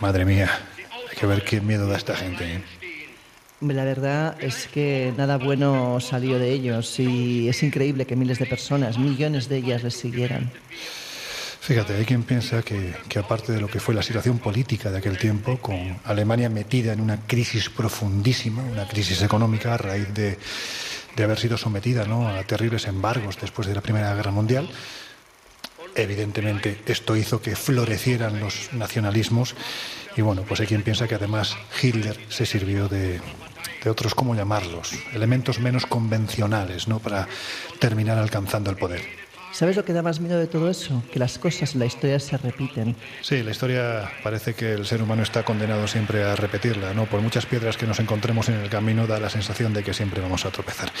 Madre mía, hay que ver qué miedo da esta gente. ¿eh? La verdad es que nada bueno salió de ellos y es increíble que miles de personas, millones de ellas, les siguieran. Fíjate, hay quien piensa que, aparte de lo que fue la situación política de aquel tiempo, con Alemania metida en una crisis profundísima, una crisis económica a raíz de, de haber sido sometida ¿no? a terribles embargos después de la Primera Guerra Mundial, evidentemente esto hizo que florecieran los nacionalismos y bueno, pues hay quien piensa que además Hitler se sirvió de, de otros, ¿cómo llamarlos? Elementos menos convencionales, ¿no? Para terminar alcanzando el poder. ¿Sabes lo que da más miedo de todo eso? Que las cosas la historia se repiten. Sí, la historia parece que el ser humano está condenado siempre a repetirla, ¿no? Por muchas piedras que nos encontremos en el camino da la sensación de que siempre vamos a tropezar.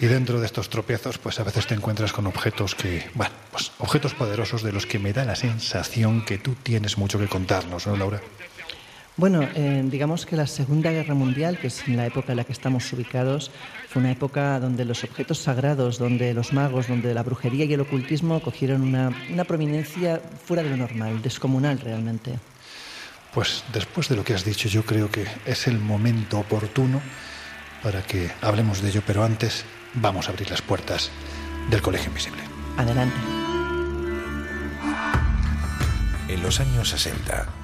Y dentro de estos tropiezos, pues a veces te encuentras con objetos que, bueno, pues objetos poderosos de los que me da la sensación que tú tienes mucho que contarnos, ¿no, Laura? Bueno, eh, digamos que la Segunda Guerra Mundial, que es la época en la que estamos ubicados, fue una época donde los objetos sagrados, donde los magos, donde la brujería y el ocultismo cogieron una, una prominencia fuera de lo normal, descomunal realmente. Pues después de lo que has dicho, yo creo que es el momento oportuno para que hablemos de ello, pero antes vamos a abrir las puertas del Colegio Invisible. Adelante. En los años 60,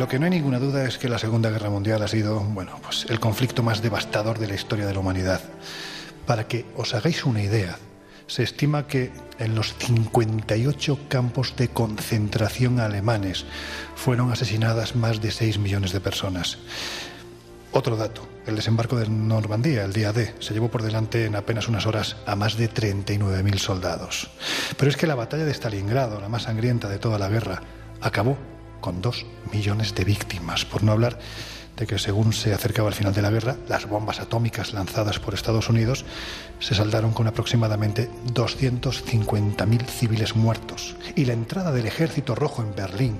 Lo que no hay ninguna duda es que la Segunda Guerra Mundial ha sido, bueno, pues el conflicto más devastador de la historia de la humanidad. Para que os hagáis una idea, se estima que en los 58 campos de concentración alemanes fueron asesinadas más de 6 millones de personas. Otro dato, el desembarco de Normandía, el día D, se llevó por delante en apenas unas horas a más de 39.000 soldados. Pero es que la batalla de Stalingrado, la más sangrienta de toda la guerra, acabó con dos millones de víctimas, por no hablar de que según se acercaba el final de la guerra, las bombas atómicas lanzadas por Estados Unidos se saldaron con aproximadamente 250.000 civiles muertos y la entrada del ejército rojo en Berlín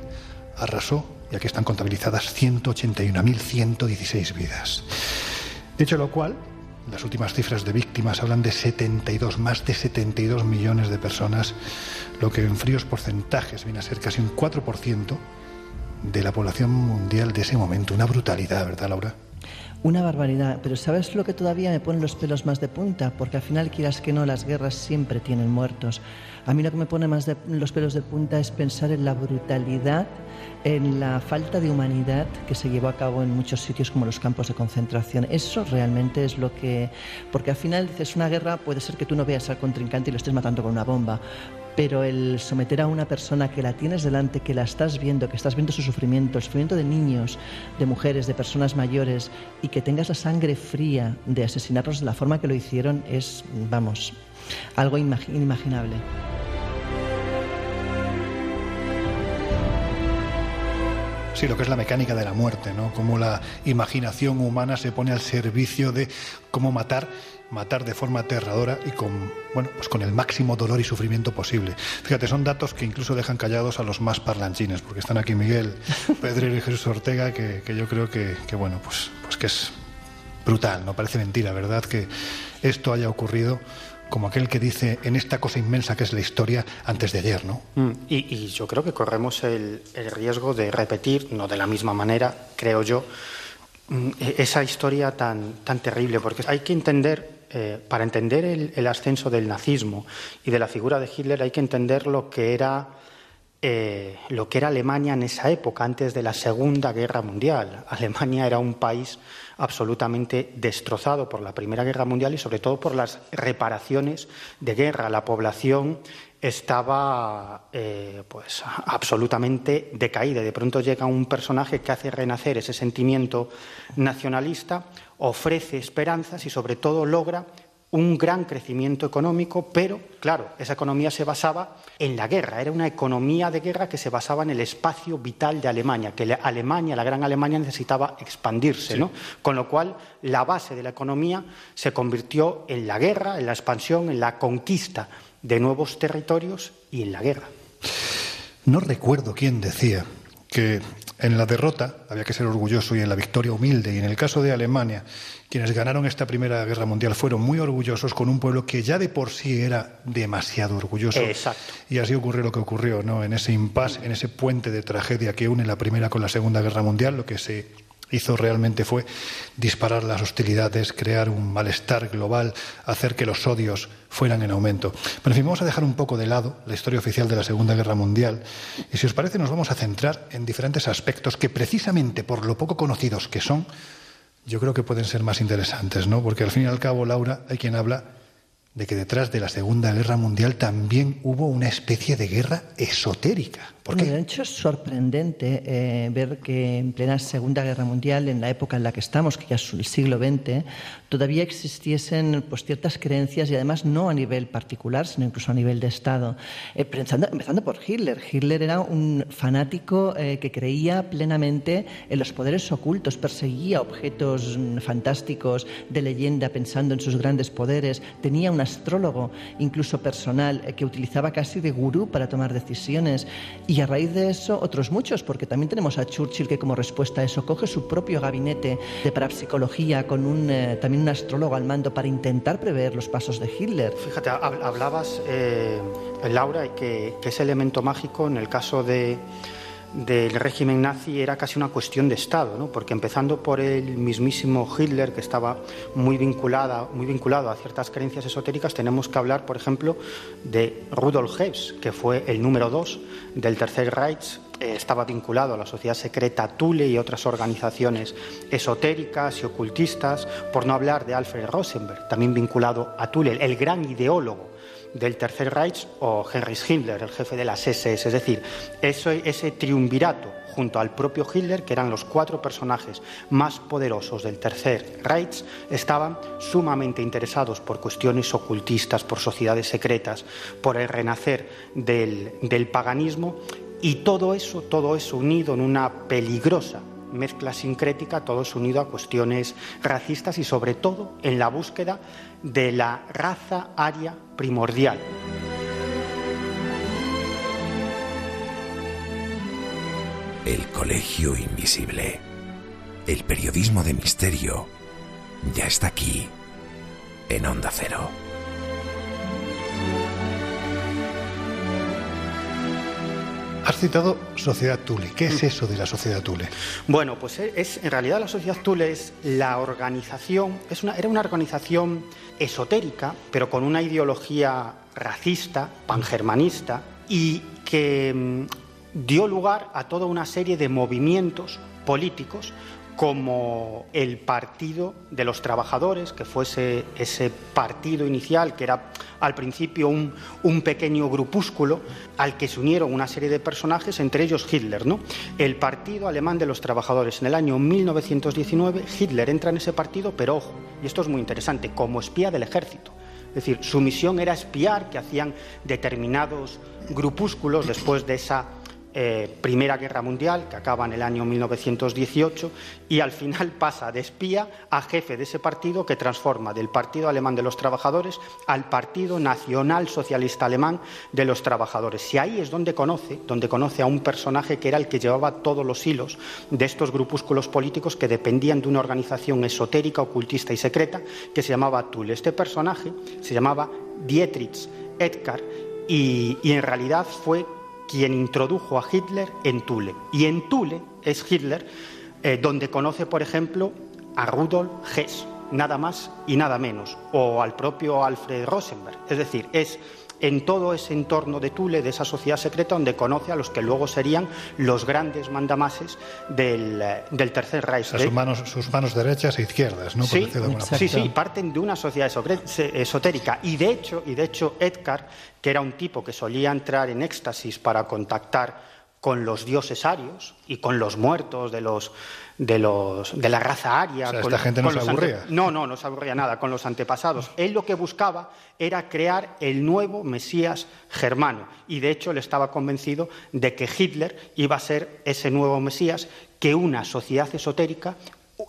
arrasó, ya que están contabilizadas 181.116 vidas. Dicho lo cual, las últimas cifras de víctimas hablan de 72, más de 72 millones de personas, lo que en fríos porcentajes viene a ser casi un 4% de la población mundial de ese momento. Una brutalidad, ¿verdad, Laura? Una barbaridad, pero ¿sabes lo que todavía me pone los pelos más de punta? Porque al final, quieras que no, las guerras siempre tienen muertos. A mí lo que me pone más de los pelos de punta es pensar en la brutalidad, en la falta de humanidad que se llevó a cabo en muchos sitios como los campos de concentración. Eso realmente es lo que... Porque al final dices, una guerra puede ser que tú no veas al contrincante y lo estés matando con una bomba, pero el someter a una persona que la tienes delante, que la estás viendo, que estás viendo su sufrimiento, el sufrimiento de niños, de mujeres, de personas mayores, y que tengas la sangre fría de asesinarlos de la forma que lo hicieron, es, vamos, algo inimaginable. Sí, lo que es la mecánica de la muerte, ¿no? Cómo la imaginación humana se pone al servicio de cómo matar matar de forma aterradora y con, bueno, pues con el máximo dolor y sufrimiento posible. Fíjate, son datos que incluso dejan callados a los más parlanchines, porque están aquí Miguel Pedrero y Jesús Ortega, que, yo creo que, que, bueno, pues, pues que es brutal, no parece mentira, ¿verdad? Que esto haya ocurrido como aquel que dice en esta cosa inmensa que es la historia antes de ayer, ¿no? Mm, y, yo creo que corremos el, riesgo de repetir, no de la misma manera, creo yo, mm, e, esa historia tan, tan terrible, porque hay que entender, eh, para entender el, ascenso del nazismo y de la figura de Hitler, hay que entender lo que era eh, lo que era Alemania en esa época, antes de la Segunda Guerra Mundial. Alemania era un país absolutamente destrozado por la Primera Guerra Mundial y sobre todo por las reparaciones de guerra. La población estaba eh, pues absolutamente decaída. De pronto llega un personaje que hace renacer ese sentimiento nacionalista, ofrece esperanzas y sobre todo logra un gran crecimiento económico, pero claro, esa economía se basaba en la guerra, era una economía de guerra que se basaba en el espacio vital de Alemania, que Alemania, la gran Alemania necesitaba expandirse, ¿no? Con lo cual la base de la economía se convirtió en la guerra, en la expansión, en la conquista de nuevos territorios y en la guerra. No recuerdo quién decía que en la derrota había que ser orgulloso y en la victoria humilde. Y en el caso de Alemania, quienes ganaron esta Primera Guerra Mundial fueron muy orgullosos con un pueblo que ya de por sí era demasiado orgulloso. Exacto. Y así ocurrió lo que ocurrió, ¿no? En ese impasse, en ese puente de tragedia que une la Primera con la Segunda Guerra Mundial, lo que se hizo realmente fue disparar las hostilidades, crear un malestar global, hacer que los odios fueran en aumento. Pero en fin, vamos a dejar un poco de lado la historia oficial de la Segunda Guerra Mundial y si os parece nos vamos a centrar en diferentes aspectos que precisamente por lo poco conocidos que son, yo creo que pueden ser más interesantes, ¿no? Porque al fin y al cabo, Laura, hay quien habla de que detrás de la Segunda Guerra Mundial también hubo una especie de guerra esotérica. ¿Por qué? de hecho, es sorprendente eh, ver que en plena Segunda Guerra Mundial, en la época en la que estamos, que ya es el siglo XX, todavía existiesen pues, ciertas creencias y además no a nivel particular, sino incluso a nivel de Estado. Eh, empezando, por Hitler. Hitler era un fanático eh, que creía plenamente en los poderes ocultos, perseguía objetos mm, fantásticos de leyenda pensando en sus grandes poderes, tenía un astrólogo, incluso personal, eh, que utilizaba casi de gurú para tomar decisiones. Y a raíz de eso, otros muchos, porque también tenemos a Churchill que como respuesta a eso coge su propio gabinete de parapsicología con un, eh, también un astrólogo al mando para intentar prever los pasos de Hitler. Fíjate, hablabas, eh, Laura, que, que ese elemento mágico en el caso de del régimen nazi era casi una cuestión de Estado, ¿no? porque empezando por el mismísimo Hitler, que estaba muy, vinculada, muy vinculado a ciertas creencias esotéricas, tenemos que hablar, por ejemplo, de Rudolf Hess, que fue el número dos del Tercer Reich, eh, estaba vinculado a la sociedad secreta Thule y otras organizaciones esotéricas y ocultistas, por no hablar de Alfred Rosenberg, también vinculado a Thule, el gran ideólogo del Tercer Reich o Heinrich Himmler, el jefe de las SS. Es decir, ese triunvirato junto al propio Hitler, que eran los cuatro personajes más poderosos del Tercer Reich, estaban sumamente interesados por cuestiones ocultistas, por sociedades secretas, por el renacer del, del paganismo y todo eso, todo eso unido en una peligrosa mezcla sincrética, todo es unido a cuestiones racistas y sobre todo en la búsqueda de la raza aria primordial. El Colegio Invisible. El periodismo de misterio ya está aquí, en Onda Cero. Has citado Sociedad Tule. ¿Qué es mm. eso de la Sociedad Tule? Bueno, pues es, en realidad la Sociedad Tule es la organización, es una, era una organización esotérica, pero con una ideología racista, pangermanista, y que mm, dio lugar a toda una serie de movimientos políticos como el Partido de los Trabajadores, que fuese ese partido inicial, que era al principio un, pequeño grupúsculo al que se unieron una serie de personajes, entre ellos Hitler. ¿no? El Partido Alemán de los Trabajadores. En el año 1919 Hitler entra en ese partido, pero ojo, y esto es muy interesante, como espía del ejército. Es decir, su misión era espiar que hacían determinados grupúsculos después de esa eh, Primera Guerra Mundial, que acaba en el año 1918, y al final pasa de espía a jefe de ese partido que transforma del Partido Alemán de los Trabajadores al Partido Nacional Socialista Alemán de los Trabajadores. Y ahí es donde conoce, donde conoce a un personaje que era el que llevaba todos los hilos de estos grupúsculos políticos que dependían de una organización esotérica, ocultista y secreta que se llamaba Tul. Este personaje se llamaba Dietrich Edgar y, en realidad fue quien introdujo a Hitler en Thule. Y en Thule es Hitler eh, donde conoce, por ejemplo, a Rudolf Hess, nada más y nada menos, o al propio Alfred Rosenberg. Es decir, es en todo ese entorno de Thule, de esa sociedad secreta, donde conoce a los que luego serían los grandes mandamases del, del Tercer Reich. sus, manos, sus manos derechas e izquierdas, ¿no? Sí, sí, sí, parten de una sociedad esotérica. Y de hecho, y de hecho, Edgar, que era un tipo que solía entrar en éxtasis para contactar con los dioses arios y con los muertos de los de los de la raza aria. esta gente no se aburría. No, no, no se aburría nada con los antepasados. Él lo que buscaba era crear el nuevo Mesías germano y de hecho él estaba convencido de que Hitler iba a ser ese nuevo Mesías que una sociedad esotérica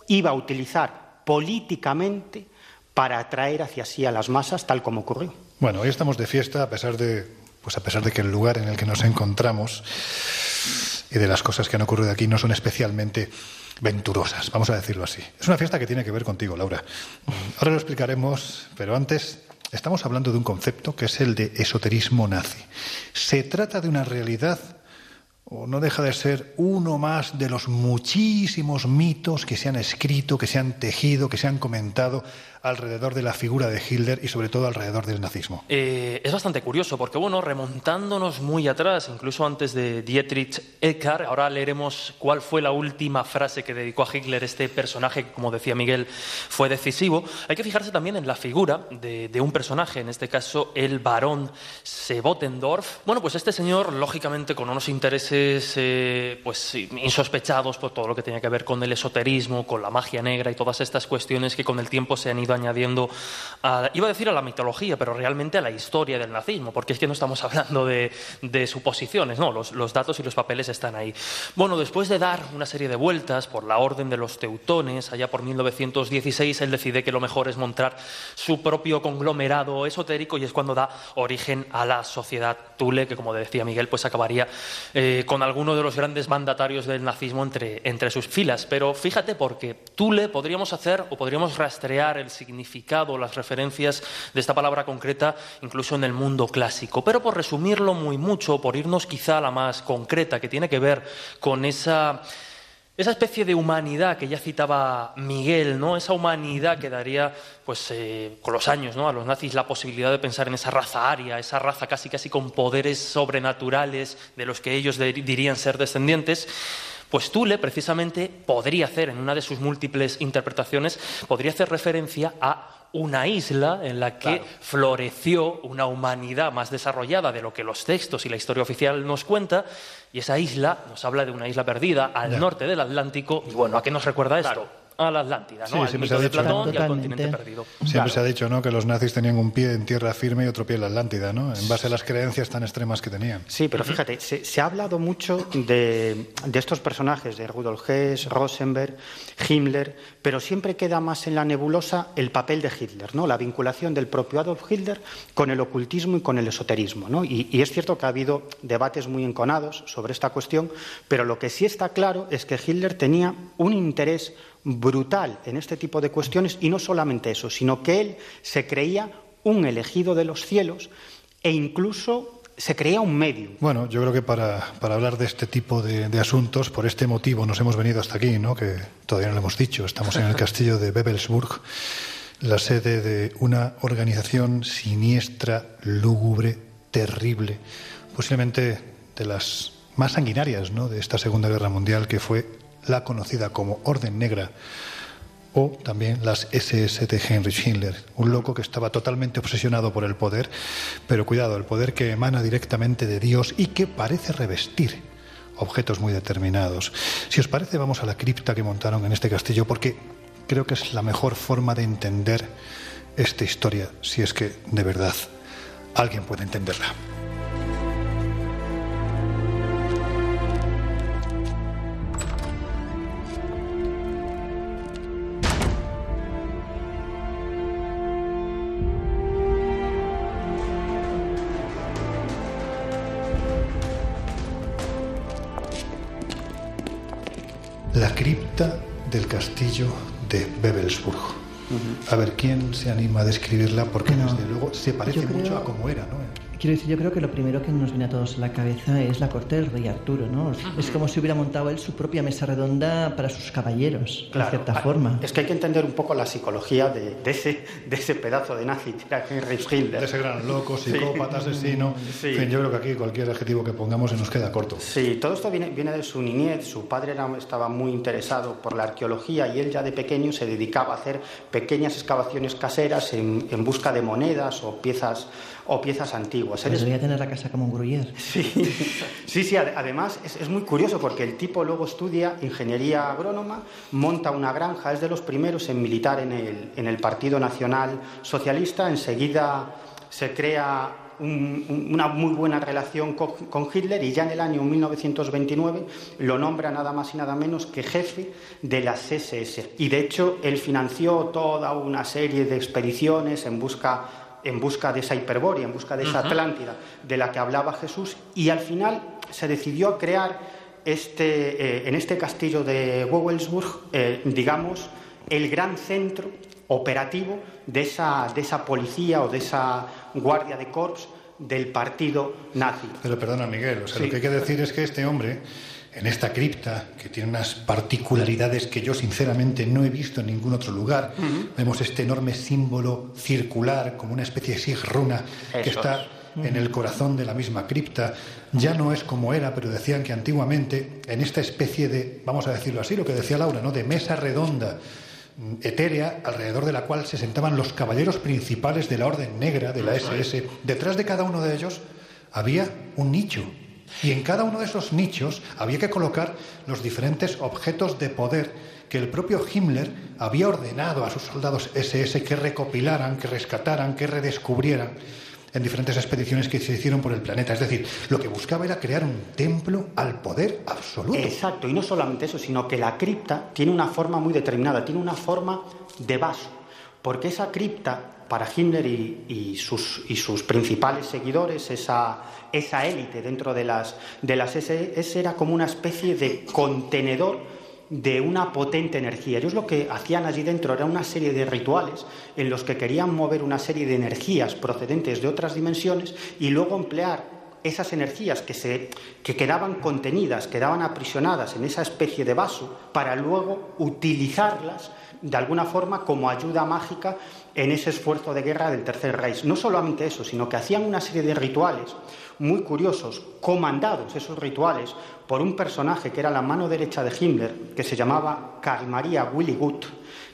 iba a utilizar políticamente para atraer hacia sí a las masas, tal como ocurrió. Bueno, hoy estamos de fiesta a pesar de pues a pesar de que el lugar en el que nos encontramos y de las cosas que han ocurrido aquí no son especialmente venturosas, vamos a decirlo así. Es una fiesta que tiene que ver contigo, Laura. Ahora lo explicaremos, pero antes estamos hablando de un concepto que es el de esoterismo nazi. Se trata de una realidad o no deja de ser uno más de los muchísimos mitos que se han escrito, que se han tejido, que se han comentado alrededor de la figura de Hitler y sobre todo alrededor del nazismo. Eh, es bastante curioso porque, bueno, remontándonos muy atrás, incluso antes de Dietrich Eckart, ahora leeremos cuál fue la última frase que dedicó a Hitler este personaje como decía Miguel, fue decisivo. Hay que fijarse también en la figura de, un personaje, en este caso el barón Sebotendorf. Bueno, pues este señor, lógicamente, con unos intereses eh, pues, insospechados por todo lo que tenía que ver con el esoterismo, con la magia negra y todas estas cuestiones que con el tiempo se han ido añadiendo, iba a decir a la mitología, pero realmente a la historia del nazismo, porque es que no estamos hablando de, suposiciones, no, los, los, datos y los papeles están ahí. Bueno, después de dar una serie de vueltas por la orden de los teutones, allá por 1916, él decide que lo mejor es montar su propio conglomerado esotérico y es cuando da origen a la sociedad Tule, que como decía Miguel, pues acabaría eh, con alguno de los grandes mandatarios del nazismo entre, entre sus filas. Pero fíjate, porque Tule podríamos hacer o podríamos rastrear el significado, las referencias de esta palabra concreta, incluso en el mundo clásico. Pero por resumirlo muy mucho, por irnos quizá a la más concreta, que tiene que ver con esa esa especie de humanidad que ya citaba Miguel, ¿no? Esa humanidad que daría, pues, eh, con los años, ¿no? A los nazis la posibilidad de pensar en esa raza aria, esa raza casi casi con poderes sobrenaturales de los que ellos dirían ser descendientes. Pues Tule, precisamente, podría hacer, en una de sus múltiples interpretaciones, podría hacer referencia a una isla en la que floreció una humanidad más desarrollada de lo que los textos y la historia oficial nos cuenta, y esa isla nos habla de una isla perdida al norte del Atlántico. Y bueno, ¿a qué nos recuerda esto? A la Atlántida, ¿no? Sí, de Platón y al continente perdido. Siempre se ha dicho, ¿no? Que los nazis tenían un pie en tierra firme y otro pie en la Atlántida, ¿no? En base a las creencias tan extremas que tenían. Sí, pero fíjate, se, ha hablado mucho de, de, estos personajes, de Rudolf Hess, Rosenberg, Himmler, pero siempre queda más en la nebulosa el papel de Hitler, ¿no? La vinculación del propio Adolf Hitler con el ocultismo y con el esoterismo, ¿no? Y, y es cierto que ha habido debates muy enconados sobre esta cuestión, pero lo que sí está claro es que Hitler tenía un interés brutal en este tipo de cuestiones y no solamente eso, sino que él se creía un elegido de los cielos e incluso se creía un medio. Bueno, yo creo que para, hablar de este tipo de, asuntos, por este motivo nos hemos venido hasta aquí, ¿no? que todavía no lo hemos dicho, estamos en el castillo de Bebelsburg, la sede de una organización siniestra, lúgubre, terrible, posiblemente de las más sanguinarias ¿no? de esta Segunda Guerra Mundial, que fue la conocida como Orden Negra, o también las SS de Heinrich Himmler, un loco que estaba totalmente obsesionado por el poder, pero cuidado, el poder que emana directamente de Dios y que parece revestir objetos muy determinados. Si os parece, vamos a la cripta que montaron en este castillo, porque creo que es la mejor forma de entender esta historia, si es que de verdad alguien puede entenderla. Ver, ¿quién se anima a describirla? Porque desde luego se parece mucho a cómo era, ¿no? Quiero decir, yo creo que lo primero que nos viene a todos a la cabeza es la corte del rey Arturo, ¿no? Es como si hubiera montado él su propia mesa redonda para sus caballeros, de cierta forma. Es que hay que entender un poco la psicología de, ese, de ese pedazo de nazi que era Henry Hitler. De ese gran loco, psicópata, asesino. En fin, yo creo que aquí cualquier adjetivo que pongamos se nos queda corto. Sí, todo esto viene, viene de su niñez. Su padre era, estaba muy interesado por la arqueología y él ya de pequeño se dedicaba a hacer pequeñas excavaciones caseras en, en busca de monedas o piezas o piezas antiguas. Pues debería tener la casa como un gruyer. Sí, sí, sí además es, muy curioso porque el tipo luego estudia ingeniería agrónoma, monta una granja, es de los primeros en militar en el, en el Partido Nacional Socialista, enseguida se crea una muy buena relación con, con, Hitler y ya en el año 1929 lo nombra nada más y nada menos que jefe de las SS. Y de hecho él financió toda una serie de expediciones en busca en busca de esa hiperboria, en busca de esa Atlántida de la que hablaba Jesús, y al final se decidió a crear este, eh, en este castillo de Wewelsburg, eh, digamos, el gran centro operativo de esa, de esa policía o de esa guardia de corps del partido nazi. Pero perdona, Miguel, o sea, lo que hay que decir es que este hombre en esta cripta, que tiene unas particularidades que yo sinceramente no he visto en ningún otro lugar. Vemos este enorme símbolo circular, como una especie de sigruna, que está en el corazón de la misma cripta. Ya no es como era, pero decían que antiguamente, en esta especie de, vamos a decirlo así, lo que decía Laura, ¿no? de mesa redonda, etérea, alrededor de la cual se sentaban los caballeros principales de la Orden Negra, de la SS. Detrás de cada uno de ellos había un nicho y en cada uno de esos nichos había que colocar los diferentes objetos de poder que el propio Himmler había ordenado a sus soldados SS que recopilaran, que rescataran, que redescubrieran en diferentes expediciones que se hicieron por el planeta. Es decir, lo que buscaba era crear un templo al poder absoluto. Exacto, y no solamente eso, sino que la cripta tiene una forma muy determinada, tiene una forma de vaso, porque esa cripta, para Himmler y, sus, sus principales seguidores, esa, esa élite dentro de las, de las SS era como una especie de contenedor de una potente energía. Ellos lo que hacían allí dentro era una serie de rituales en los que querían mover una serie de energías procedentes de otras dimensiones y luego emplear esas energías que, se, que quedaban contenidas, quedaban aprisionadas en esa especie de vaso, para luego utilizarlas de alguna forma como ayuda mágica en ese esfuerzo de guerra del Tercer Reich. No solamente eso, sino que hacían una serie de rituales muy curiosos, comandados esos rituales por un personaje que era la mano derecha de Himmler, que se llamaba Karl Maria Willy Gutt,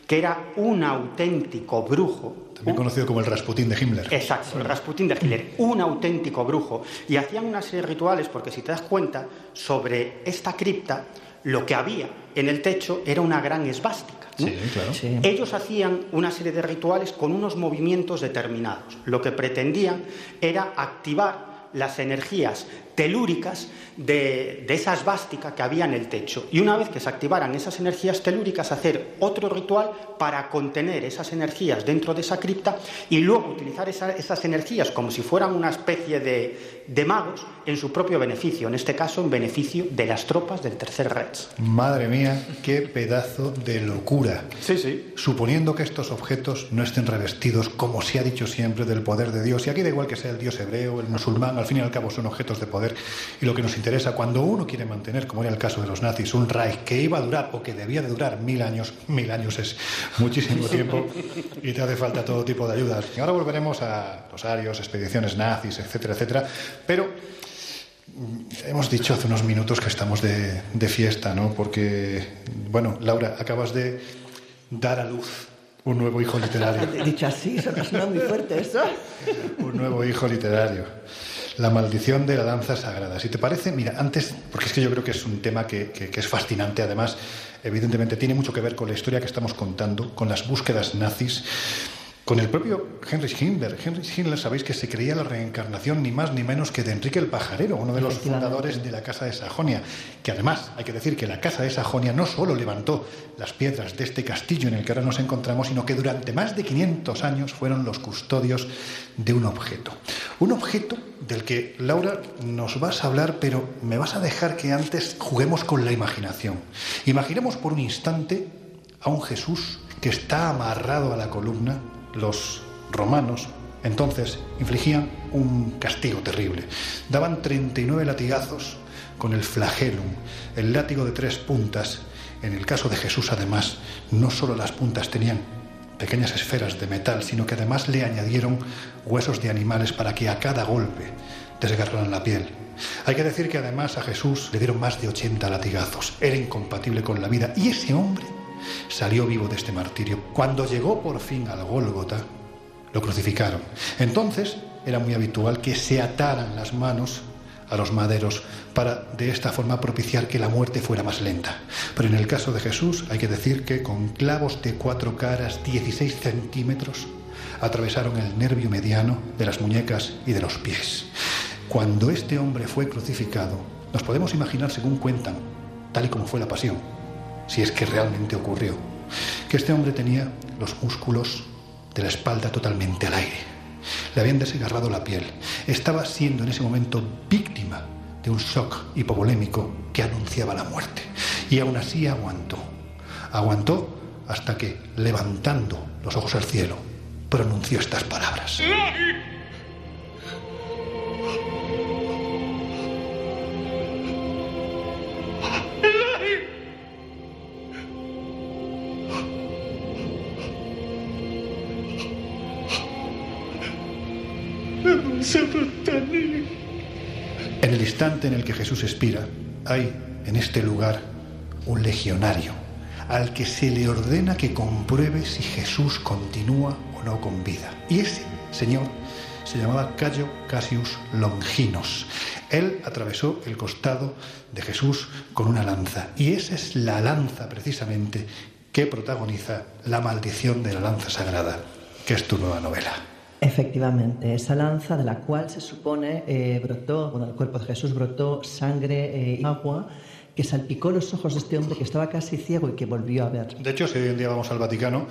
que era un auténtico brujo. También conocido como el Rasputín de Himmler. Exacto, el Rasputín de Himmler, un auténtico brujo. Y hacían una serie de rituales, porque si te das cuenta, sobre esta cripta, lo que había en el techo era una gran esvástica. Sí, claro. Ellos hacían una serie de rituales con unos movimientos determinados. Lo que pretendían era activar las energías telúricas de, de, esa esvástica que había en el techo. Y una vez que se activaran esas energías telúricas, hacer otro ritual para contener esas energías dentro de esa cripta y luego utilizar esas energías como si fueran una especie de, de, magos en su propio beneficio, en este caso en beneficio de las tropas del Tercer Reich. Madre mía, qué pedazo de locura. Sí, sí. Suponiendo que estos objetos no estén revestidos, como se ha dicho siempre, del poder de Dios, y aquí da igual que sea el dios hebreo, el musulmán, al fin y al cabo son objetos de poder y lo que nos interesa cuando uno quiere mantener, como era el caso de los nazis, un Reich que iba a durar o que debía de durar mil años, mil años es muchísimo tiempo y te hace falta todo tipo de ayudas. Y ahora volveremos a los arios, expediciones nazis, etcétera, etcétera, pero mm, hemos dicho hace unos minutos que estamos de, de fiesta, ¿no? Porque, bueno, Laura, acabas de dar a luz un nuevo hijo literario. Dicho así, suena muy fuerte eso. un nuevo hijo literario. La maldición de la danza sagrada. Si te parece, mira, antes, porque es que yo creo que es un tema que, que, es fascinante, además, evidentemente tiene mucho que ver con la historia que estamos contando, con las búsquedas nazis con el propio Henry Himmler. Henry Himmler, sabéis que se creía la reencarnación ni más ni menos que de Enrique el Pajarero, uno de los fundadores de la Casa de Sajonia, que además hay que decir que la Casa de Sajonia no solo levantó las piedras de este castillo en el que ahora nos encontramos, sino que durante más de 500 años fueron los custodios de un objeto. Un objeto del que, Laura, nos vas a hablar, pero me vas a dejar que antes juguemos con la imaginación. Imaginemos por un instante a un Jesús que está amarrado a la columna, los romanos entonces infligían un castigo terrible. Daban 39 latigazos con el flagelum, el látigo de tres puntas. En el caso de Jesús, además, no solo las puntas tenían pequeñas esferas de metal, sino que además le añadieron huesos de animales para que a cada golpe desgarraran la piel. Hay que decir que además a Jesús le dieron más de 80 latigazos. Era incompatible con la vida. Y ese hombre salió vivo de este martirio. Cuando llegó por fin al Gólgota, lo crucificaron. Entonces era muy habitual que se ataran las manos a los maderos para de esta forma propiciar que la muerte fuera más lenta. Pero en el caso de Jesús hay que decir que con clavos de cuatro caras, 16 centímetros, atravesaron el nervio mediano de las muñecas y de los pies. Cuando este hombre fue crucificado, nos podemos imaginar, según cuentan, tal y como fue la pasión, si es que realmente ocurrió, que este hombre tenía los músculos de la espalda totalmente al aire. Le habían desgarrado la piel. Estaba siendo en ese momento víctima de un shock hipovolémico que anunciaba la muerte. Y aún así aguantó. Aguantó hasta que, levantando los ojos al cielo, pronunció estas palabras. En el instante en el que Jesús expira, hay en este lugar un legionario al que se le ordena que compruebe si Jesús continúa o no con vida. Y ese señor se llamaba Cayo Cassius Longinos. Él atravesó el costado de Jesús con una lanza. Y esa es la lanza precisamente que protagoniza la maldición de la lanza sagrada, que es tu nueva novela. Efectivamente, esa lanza de la cual se supone eh, brotó, bueno, el cuerpo de Jesús brotó sangre eh, y agua que salpicó los ojos de este hombre que estaba casi ciego y que volvió a ver. De hecho, si hoy en día vamos al Vaticano,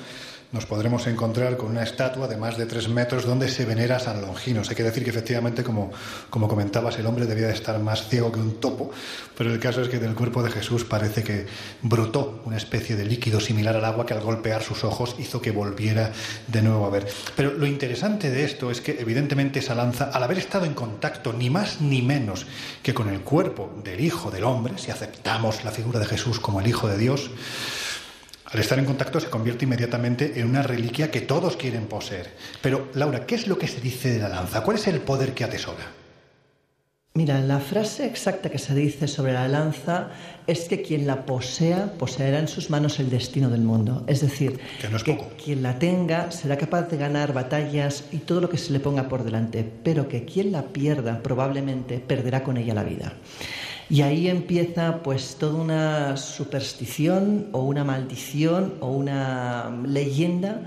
nos podremos encontrar con una estatua de más de tres metros donde se venera a San Longinos. Hay que decir que efectivamente, como, como comentabas, el hombre debía de estar más ciego que un topo, pero el caso es que del cuerpo de Jesús parece que brotó una especie de líquido similar al agua que al golpear sus ojos hizo que volviera de nuevo a ver. Pero lo interesante de esto es que evidentemente esa lanza, al haber estado en contacto ni más ni menos que con el cuerpo del Hijo del Hombre, si aceptamos la figura de Jesús como el Hijo de Dios, al estar en contacto se convierte inmediatamente en una reliquia que todos quieren poseer. Pero, Laura, ¿qué es lo que se dice de la lanza? ¿Cuál es el poder que atesora? Mira, la frase exacta que se dice sobre la lanza es que quien la posea poseerá en sus manos el destino del mundo. Es decir, que, quien la tenga será capaz de ganar batallas y todo lo que se le ponga por delante, pero que quien la pierda probablemente perderá con ella la vida. Y ahí empieza pues toda una superstición o una maldición o una leyenda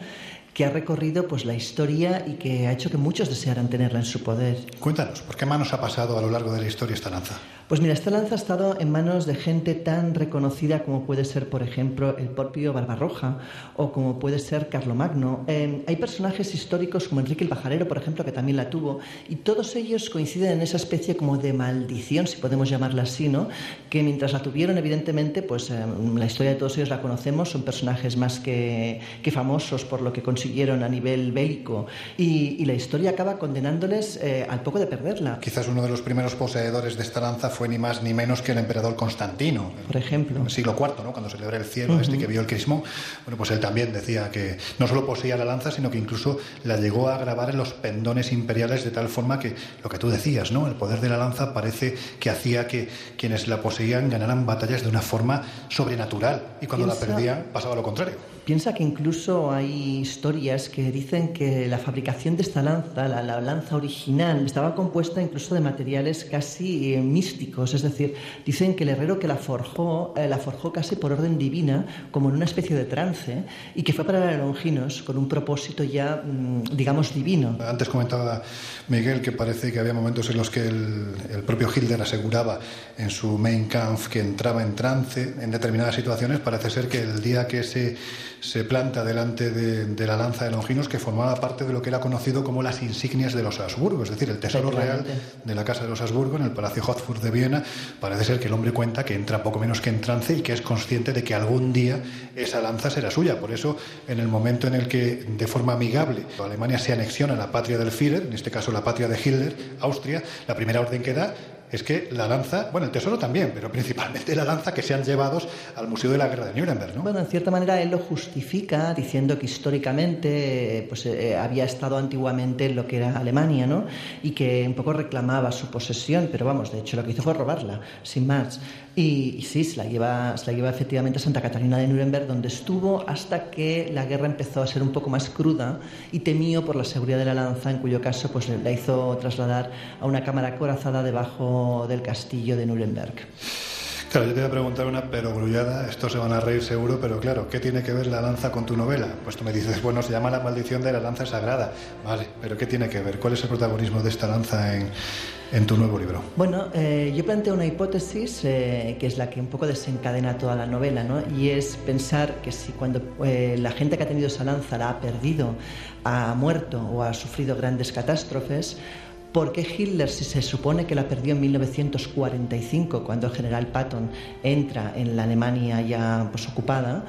que ha recorrido pues la historia y que ha hecho que muchos desearan tenerla en su poder. Cuéntanos, ¿por qué manos ha pasado a lo largo de la historia esta lanza? Pues mira, esta lanza ha estado en manos de gente tan reconocida como puede ser, por ejemplo, el propio Barbarroja o como puede ser Carlomagno. Eh, hay personajes históricos como Enrique el Pajarero, por ejemplo, que también la tuvo, y todos ellos coinciden en esa especie como de maldición, si podemos llamarla así, ¿no? Que mientras la tuvieron, evidentemente, pues eh, la historia de todos ellos la conocemos, son personajes más que, que famosos por lo que consiguieron a nivel bélico, y, la historia acaba condenándoles eh, al poco de perderla. Quizás uno de los primeros poseedores de esta lanza ni más ni menos que el emperador Constantino. Por ejemplo. En el siglo IV, ¿no? cuando celebró el cielo, este que vio el crismón. Bueno, pues él también decía que no solo poseía la lanza, sino que incluso la llegó a grabar en los pendones imperiales de tal forma que, lo que tú decías, ¿no? El poder de la lanza parece que hacía que quienes la poseían ganaran batallas de una forma sobrenatural. Y cuando la perdían pasaba lo contrario. Piensa que incluso hay historias que dicen que la fabricación de esta lanza, la, lanza original, estaba compuesta incluso de materiales casi eh, místicos. Es decir, dicen que el herrero que la forjó, eh, la forjó casi por orden divina, como en una especie de trance, y que fue para Longinos con un propósito ya, mm, digamos, divino. Antes comentaba Miguel que parece que había momentos en los que el, el propio Hilder aseguraba en su Main Kampf que entraba en trance en determinadas situaciones. Parece ser que el día que se se planta delante de, la lanza de Longinos que formaba parte de lo que era conocido como las insignias de los Habsburgo, es decir, el tesoro real de la Casa de los Habsburgo en el Palacio Hofburg de Viena. Parece ser que el hombre cuenta que entra poco menos que en trance y que es consciente de que algún día esa lanza será suya. Por eso, en el momento en el que de forma amigable Alemania se anexiona a la patria del Führer, en este caso la patria de Hitler, Austria, la primera orden que da es que la lanza, bueno, el tesoro también, pero principalmente la lanza que sean llevados al Museo de la Guerra de Nuremberg, ¿no? Bueno, en cierta manera él lo justifica diciendo que históricamente pues, eh, había estado antiguamente en lo que era Alemania, ¿no? Y que un poco reclamaba su posesión, pero vamos, de hecho lo que hizo fue robarla, sin más. Y, sí, se la, lleva, se la lleva efectivamente a Santa Catalina de Nuremberg, donde estuvo hasta que la guerra empezó a ser un poco más cruda y temió por la seguridad de la lanza, en cuyo caso pues, la hizo trasladar a una cámara corazada debajo del castillo de Nuremberg. Claro, yo te voy a preguntar una perogrullada, estos se van a reír seguro, pero claro, ¿qué tiene que ver la lanza con tu novela? Pues tú me dices, bueno, se llama La maldición de la lanza sagrada. Vale, pero ¿qué tiene que ver? ¿Cuál es el protagonismo de esta lanza en, en tu nuevo libro? Bueno, eh, yo planteo una hipótesis eh, que es la que un poco desencadena toda la novela, ¿no? Y es pensar que si cuando eh, la gente que ha tenido esa lanza la ha perdido, ha muerto o ha sufrido grandes catástrofes, ¿Por qué Hitler, si se supone que la perdió en 1945, cuando el general Patton entra en la Alemania ya pues, ocupada,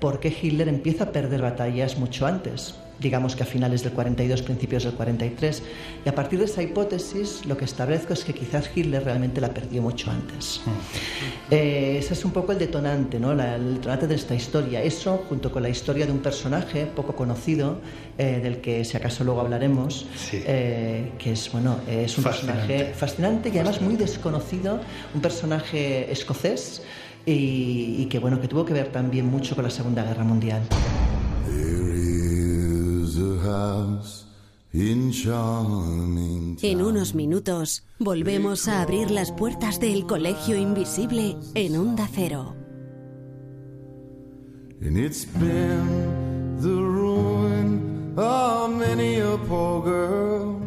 por qué Hitler empieza a perder batallas mucho antes? Digamos que a finales del 42, principios del 43. Y a partir de esa hipótesis, lo que establezco es que quizás Hitler realmente la perdió mucho antes. Mm. Eh, ese es un poco el detonante, ¿no? el detonante de esta historia. Eso, junto con la historia de un personaje poco conocido, eh, del que si acaso luego hablaremos, eh, que es, bueno, es un personaje fascinante y además muy desconocido, un personaje escocés y, y que, bueno, que tuvo que ver también mucho con la Segunda Guerra Mundial. En unos minutos volvemos a abrir las puertas del Colegio Invisible en Onda Cero. And it's been the ruin of many a poor girl.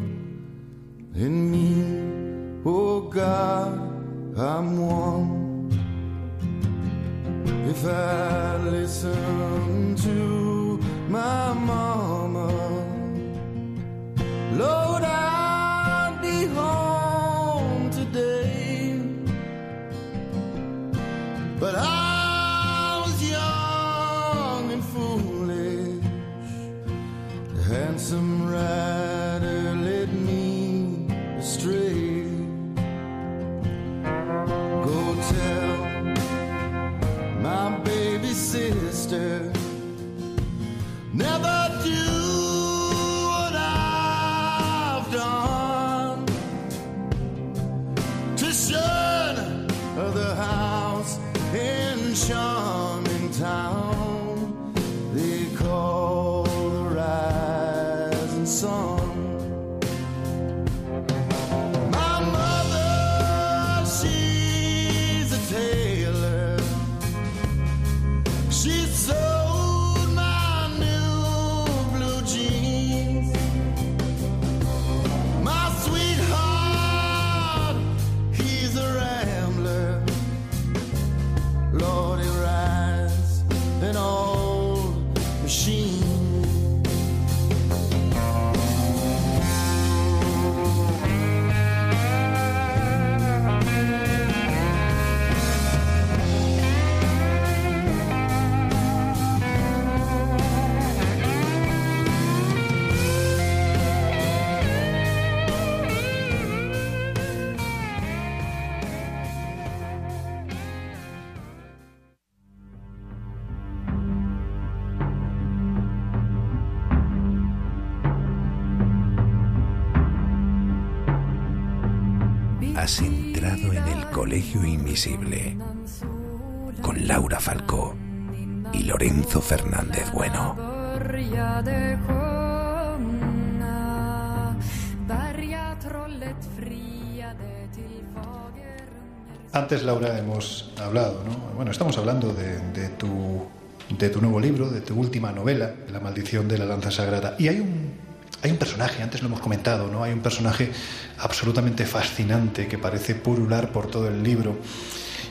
In me, oh God, I'm one. If I listen to my mama. Lord, I'll be home today. But I Colegio Invisible con Laura Falcó y Lorenzo Fernández Bueno. Antes, Laura, hemos hablado, ¿no? Bueno, estamos hablando de, tu, de tu nuevo libro, de tu última novela, La maldición de la lanza sagrada. Y hay un hay un personaje, antes lo hemos comentado, ¿no? Hay un personaje absolutamente fascinante que parece purular por todo el libro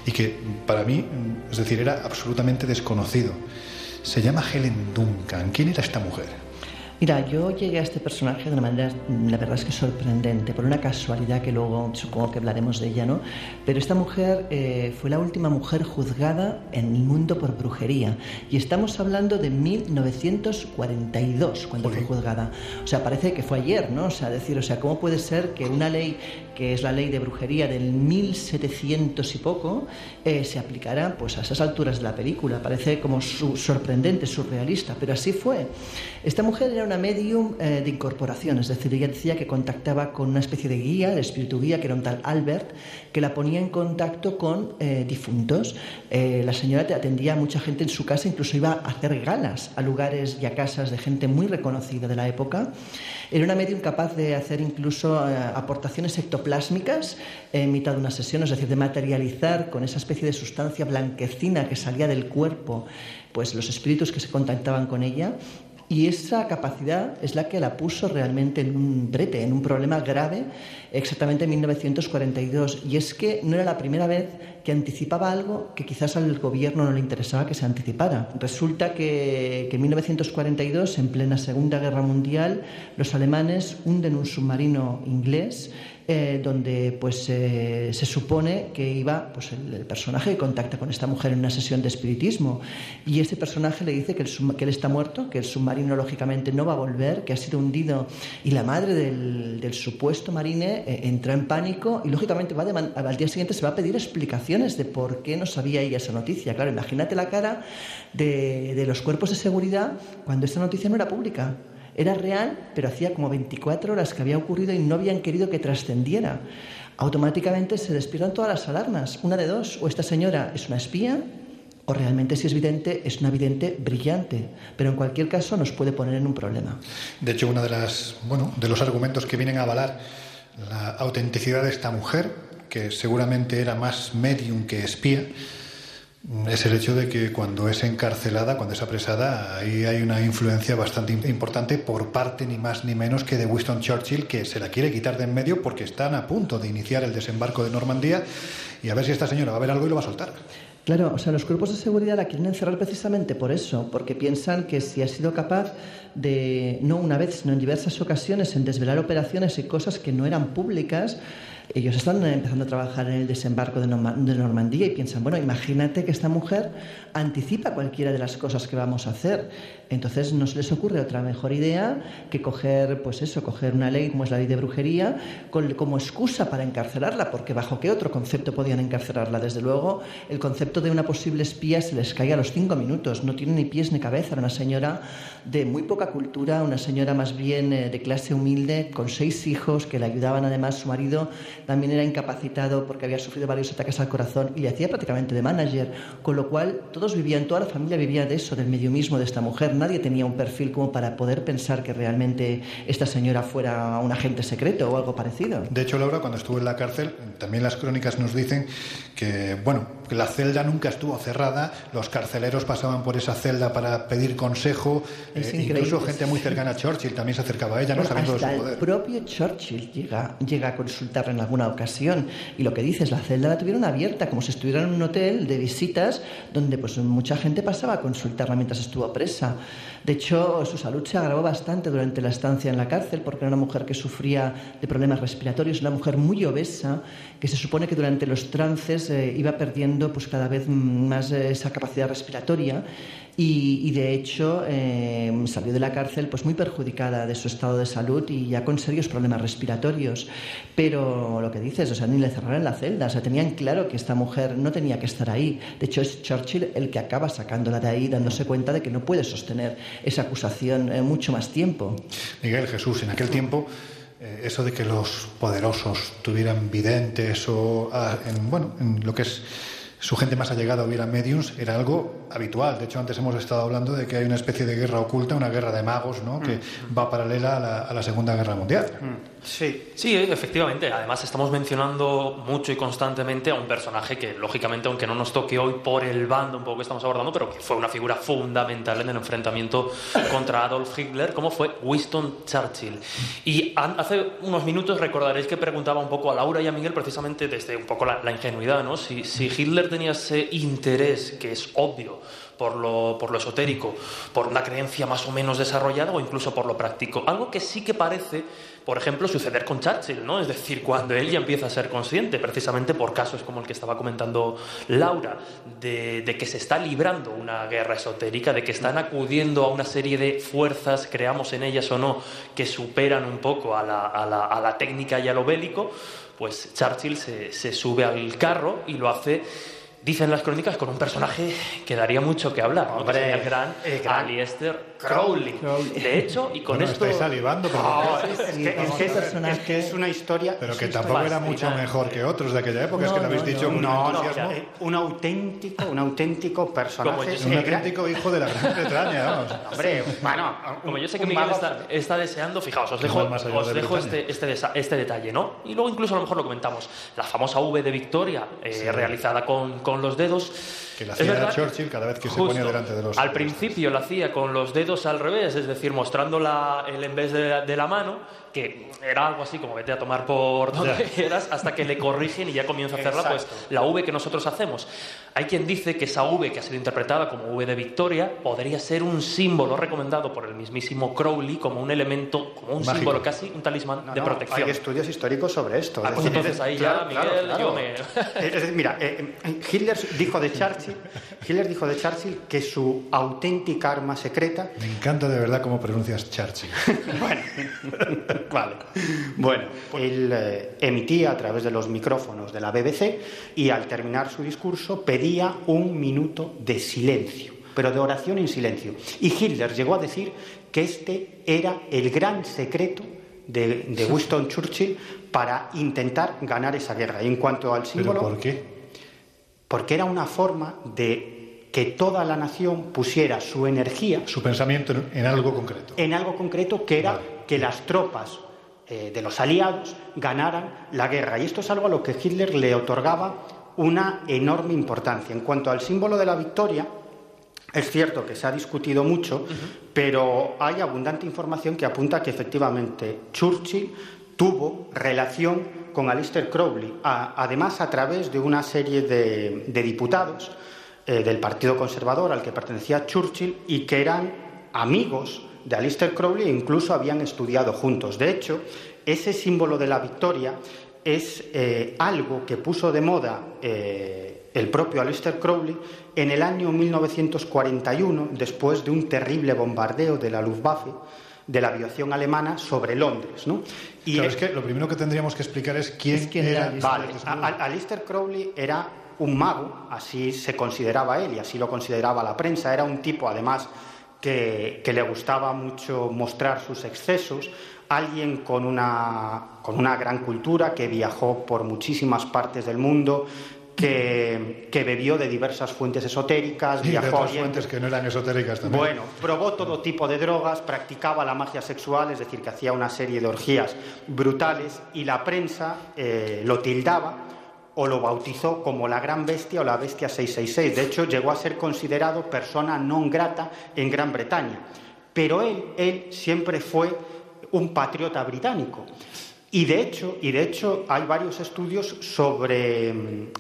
y que para mí, es decir, era absolutamente desconocido. Se llama Helen Duncan. ¿Quién era esta mujer? Mira, yo llegué a este personaje de una manera, la verdad es que sorprendente, por una casualidad que luego supongo que hablaremos de ella, ¿no? Pero esta mujer eh, fue la última mujer juzgada en el mundo por brujería. Y estamos hablando de 1942, cuando fue juzgada. O sea, parece que fue ayer, ¿no? O sea, decir, o sea, ¿cómo puede ser que una ley, que es la ley de brujería del 1700 y poco, eh, se aplicara pues a esas alturas de la película? Parece como sorprendente, surrealista, pero así fue. Esta mujer era una medium eh, de incorporación, es decir, ella decía que contactaba con una especie de guía, de espíritu guía, que era un tal Albert, que la ponía en contacto con eh, difuntos. Eh, la señora atendía a mucha gente en su casa, incluso iba a hacer galas a lugares y a casas de gente muy reconocida de la época. Era una medium capaz de hacer incluso aportaciones ectoplásmicas en mitad de una sesión, es decir, de materializar con esa especie de sustancia blanquecina que salía del cuerpo, pues los espíritus que se contactaban con ella y esa capacidad es la que la puso realmente en un brete, en un problema grave, exactamente en 1942. Y es que no era la primera vez que anticipaba algo que quizás al gobierno no le interesaba que se anticipara. Resulta que, que en 1942, en plena Segunda Guerra Mundial, los alemanes hunden un submarino inglés eh, donde pues se supone que iba pues el, personaje que contacta con esta mujer en una sesión de espiritismo y ese personaje le dice que, que él está muerto, que el submarino lógicamente no va a volver, que ha sido hundido y la madre del, supuesto marine eh, entra en pánico y lógicamente va al día siguiente se va a pedir explicaciones de por qué no sabía ella esa noticia. Claro, imagínate la cara de, de los cuerpos de seguridad cuando esta noticia no era pública. Era real, pero hacía como 24 horas que había ocurrido y no habían querido que trascendiera. Automáticamente se despiertan todas las alarmas. Una de dos, o esta señora es una espía, o realmente si es vidente, es una vidente brillante. Pero en cualquier caso nos puede poner en un problema. De hecho, uno de, las, bueno, de los argumentos que vienen a avalar la autenticidad de esta mujer, que seguramente era más medium que espía, es el hecho de que cuando es encarcelada, cuando es apresada, ahí hay una influencia bastante importante por parte ni más ni menos que de Winston Churchill, que se la quiere quitar de en medio porque están a punto de iniciar el desembarco de Normandía y a ver si esta señora va a ver algo y lo va a soltar. Claro, o sea, los cuerpos de seguridad la quieren encerrar precisamente por eso, porque piensan que si ha sido capaz de, no una vez, sino en diversas ocasiones, en desvelar operaciones y cosas que no eran públicas, ellos están empezando a trabajar en el desembarco de, Normandía y piensan, bueno, imagínate que esta mujer anticipa cualquiera de las cosas que vamos a hacer. Entonces no se les ocurre otra mejor idea que coger, pues eso, coger una ley como es la ley de brujería como excusa para encarcelarla, porque bajo qué otro concepto podían encarcelarla. Desde luego, el concepto de una posible espía se les cae a los cinco minutos. No tiene ni pies ni cabeza. Era una señora de muy poca cultura, una señora más bien eh, de clase humilde, con seis hijos que le ayudaban además su marido también era incapacitado porque había sufrido varios ataques al corazón y le hacía prácticamente de manager, con lo cual todos vivían, toda la familia vivía de eso, del mediumismo de esta mujer. Nadie tenía un perfil como para poder pensar que realmente esta señora fuera un agente secreto o algo parecido. De hecho, Laura, cuando estuvo en la cárcel, también las crónicas nos dicen que, bueno, que la celda nunca estuvo cerrada, los carceleros pasaban por esa celda para pedir consejo, eh, incluso gente muy cercana a Churchill también se acercaba a ella, no sabiendo hasta de su poder. El propio Churchill llega, llega a consultar en alguna ocasión y lo que dices, la celda la tuvieron abierta como si estuviera en un hotel de visitas donde pues mucha gente pasaba a consultarla mientras estuvo presa. De hecho, su salud se agravó bastante durante la estancia en la cárcel porque era una mujer que sufría de problemas respiratorios, una mujer muy obesa que se supone que durante los trances eh, iba perdiendo pues cada vez más eh, esa capacidad respiratoria y, de hecho eh, salió de la cárcel pues muy perjudicada de su estado de salud y ya con serios problemas respiratorios. Pero lo que dices, o sea, ni le cerraron la celda, o sea, tenían claro que esta mujer no tenía que estar ahí. De hecho, es Churchill el que acaba sacándola de ahí, dándose cuenta de que no puede sostener esa acusación mucho más tiempo. Miguel Jesús, en aquel tiempo eh, eso de que los poderosos tuvieran videntes o ah, en, bueno, en lo que es su gente más allegada hubiera mediums era algo habitual. De hecho, antes hemos estado hablando de que hay una especie de guerra oculta, una guerra de magos, ¿no? que mm. va paralela a la, Segunda Guerra Mundial. Mm. Sí. sí, efectivamente. Además, estamos mencionando mucho y constantemente a un personaje que, lógicamente, aunque no nos toque hoy por el bando un poco que estamos abordando, pero que fue una figura fundamental en el enfrentamiento contra Adolf Hitler, como fue Winston Churchill. Y hace unos minutos recordaréis que preguntaba un poco a Laura y a Miguel precisamente desde un poco la, la ingenuidad, ¿no? Si, si Hitler tenía ese interés, que es obvio, por lo, por lo esotérico, por una creencia más o menos desarrollada o incluso por lo práctico. Algo que sí que parece, por ejemplo, suceder con Churchill, ¿no? Es decir, cuando él ya empieza a ser consciente, precisamente por casos como el que estaba comentando Laura, de, que se está librando una guerra esotérica, de que están acudiendo a una serie de fuerzas, creamos en ellas o no, que superan un poco a la, a la, técnica y a lo bélico, pues Churchill se sube al carro y lo hace dicen las crónicas con un personaje que daría mucho que hablar, ¿no? Hombre, Que el gran, Alistair Crowley. De hecho, y con Bueno, esto... estáis salivando, es, es Sí, que, es, que es- es que es una historia. pero es que tampoco era mucho mejor que otros de aquella época, es No, que lo habéis no, dicho no, No, no, eh, un auténtico, un auténtico personaje. Yo- Un auténtico hijo de la Gran Bretaña, vamos. Hombre, bueno, Como yo sé que Miguel está, está deseando, fijaos, os dejo, os de dejo este, este, desa- este detalle, ¿no? Y luego incluso a lo mejor lo comentamos. La famosa V de Victoria, eh, realizada con, con los dedos. Que la hacía Churchill cada vez que se Justo. ponía delante de los... Al principio lo hacía con los dedos al revés, es decir, mostrando la, el en vez de la, de la mano, que era algo así como vete a tomar por donde quieras, hasta que le corrigen y ya comienza a hacerla pues la V que nosotros hacemos. Hay quien dice que esa V que ha sido interpretada como V de Victoria podría ser un símbolo recomendado por el mismísimo Crowley como un elemento, como un Mágico. símbolo casi, un talismán No, de no, protección. Hay estudios históricos sobre esto. Ah, Es pues entonces es- ahí ya, claro, Miguel, claro, claro. yo me- Es decir, mira, eh, eh, Hitler dijo de Churchill, Hitler dijo de Churchill que su auténtica arma secreta Me encanta de verdad cómo pronuncias Churchill. bueno, vale. Bueno, él eh, emitía a través de los micrófonos de la BBC y al terminar su discurso pedía un minuto de silencio, pero de oración en silencio. Y Hitler llegó a decir que este era el gran secreto de, de Winston Churchill para intentar ganar esa guerra. Y en cuanto al ¿Pero símbolo, por qué? porque era una forma de que toda la nación pusiera su energía Su pensamiento en, en algo concreto. en algo concreto que era Vale. Que las tropas eh, de los aliados ganaran la guerra. Y esto es algo a lo que Hitler le otorgaba una enorme importancia. En cuanto al símbolo de la victoria, es cierto que se ha discutido mucho, pero hay abundante información que apunta que efectivamente Churchill tuvo relación con Alistair Crowley, a- además a través de una serie de, de diputados eh, del Partido Conservador al que pertenecía Churchill y que eran amigos de Alistair Crowley e incluso habían estudiado juntos. De hecho, ese símbolo de la victoria es eh, algo que puso de moda eh, el propio Alistair Crowley en el año 1941, después de un terrible bombardeo de la Luftwaffe, de la aviación alemana, sobre Londres. ¿no? Y Claro, es que lo primero que tendríamos que explicar es quién, Es quién era era Alistair. Vale, Alistair Crowley era un mago, así se consideraba él y así lo consideraba la prensa. Era un tipo, además, que, que le gustaba mucho mostrar sus excesos, alguien con una, con una gran cultura, que viajó por muchísimas partes del mundo, que, que bebió de diversas fuentes esotéricas, Y viajó otras fuentes que no eran esotéricas también. Bueno, probó todo tipo de drogas, practicaba la magia sexual, es decir, que hacía una serie de orgías brutales y la prensa eh, lo tildaba o lo bautizó como la gran bestia o la bestia 666. De hecho, llegó a ser considerado persona non grata en Gran Bretaña. Pero él, él siempre fue un patriota británico. Y de hecho, y de hecho hay varios estudios sobre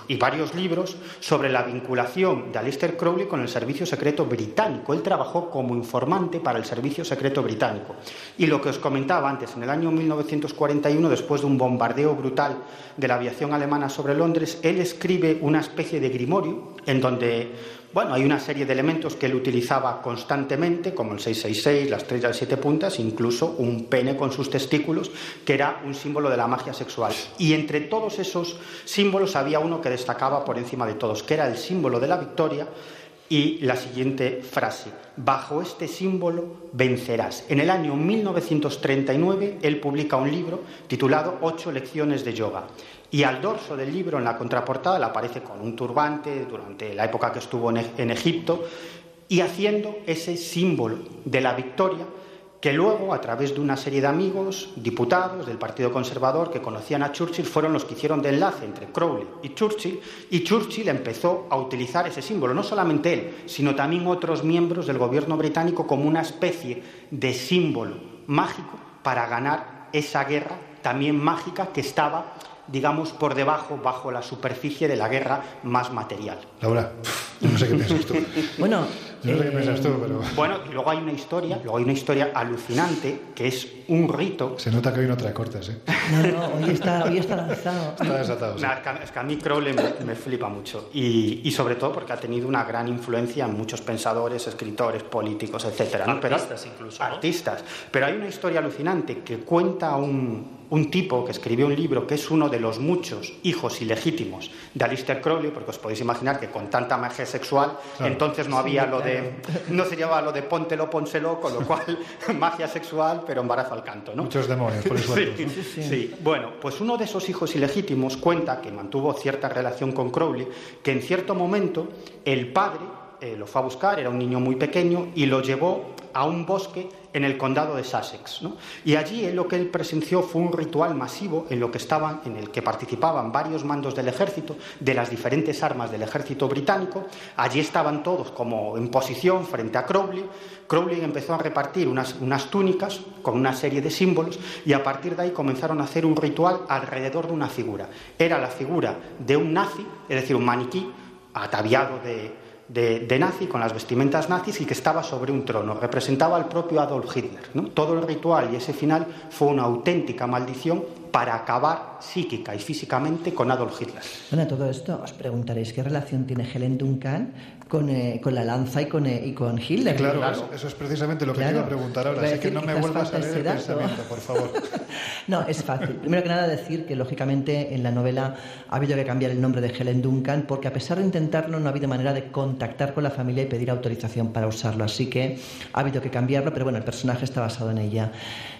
y varios libros sobre la vinculación de Alistair Crowley con el servicio secreto británico. Él trabajó como informante para el servicio secreto británico. Y lo que os comentaba antes, en el año 1941, después de un bombardeo brutal de la aviación alemana sobre Londres, él escribe una especie de grimorio en donde bueno, hay una serie de elementos que él utilizaba constantemente, como el 666, la estrella de siete puntas, incluso un pene con sus testículos, que era un símbolo de la magia sexual. Y entre todos esos símbolos había uno que destacaba por encima de todos, que era el símbolo de la victoria y la siguiente frase, bajo este símbolo vencerás. En el año 1939 él publica un libro titulado Ocho lecciones de yoga. Y al dorso del libro, en la contraportada, le aparece con un turbante durante la época que estuvo en, E- en Egipto y haciendo ese símbolo de la victoria que luego, a través de una serie de amigos, diputados del Partido Conservador que conocían a Churchill, fueron los que hicieron de enlace entre Crowley y Churchill, y Churchill empezó a utilizar ese símbolo, no solamente él, sino también otros miembros del gobierno británico como una especie de símbolo mágico para ganar esa guerra también mágica que estaba, digamos, por debajo, bajo la superficie de la guerra más material. Laura, yo no sé qué piensas tú. Bueno, Yo sé qué piensas tú, pero... Bueno, y luego hay una historia, luego hay una historia alucinante que es un rito. Se nota que hoy no trae cortes, ¿eh? No, no, hoy está, hoy está lanzado. Está desatado. sí. Nah, es, que, a mí Crowley me, me flipa mucho y, y sobre todo porque ha tenido una gran influencia en muchos pensadores, escritores, políticos, etcétera. ¿no? Pero- Artistas incluso, ¿no? Artistas. Pero hay una historia alucinante que cuenta un, un tipo que escribió un libro que es uno de los muchos hijos ilegítimos de Aleister Crowley, porque os podéis imaginar que con tanta magia sexual, Claro. entonces no había lo de no se llevaba lo de póntelo, pónselo, con lo cual magia sexual, pero embarazo al canto, ¿no? Muchos demonios, por eso. Sí, sí. Bueno, pues uno de esos hijos ilegítimos cuenta que mantuvo cierta relación con Crowley, que en cierto momento el padre eh, lo fue a buscar, era un niño muy pequeño, y lo llevó a un bosque en el condado de Sussex. ¿no? Y allí él, lo que él presenció fue un ritual masivo en, lo que estaban, en el que participaban varios mandos del ejército, de las diferentes armas del ejército británico. Allí estaban todos como en posición frente a Crowley. Crowley empezó a repartir unas, unas túnicas con una serie de símbolos y a partir de ahí comenzaron a hacer un ritual alrededor de una figura. Era la figura de un nazi, es decir, un maniquí ataviado de, de, nazi, con las vestimentas nazis y que estaba sobre un trono. Representaba al propio Adolf Hitler. Todo el ritual y ese final fue una auténtica maldición para acabar psíquica y físicamente con Adolf Hitler. Bueno, a todo esto os preguntaréis qué relación tiene Helen Duncan con, eh, con la lanza y con, eh, y con Hitler. Claro, Claro. Eso, eso es precisamente lo que Claro. te iba a preguntar ahora. Así que no me vuelvas a leer el ese dato. pensamiento, por favor. No, es fácil. Primero que nada decir que lógicamente en la novela ha habido que cambiar el nombre de Helen Duncan porque a pesar de intentarlo no ha habido manera de contactar con la familia y pedir autorización para usarlo. Así que ha habido que cambiarlo, pero bueno, el personaje está basado en ella.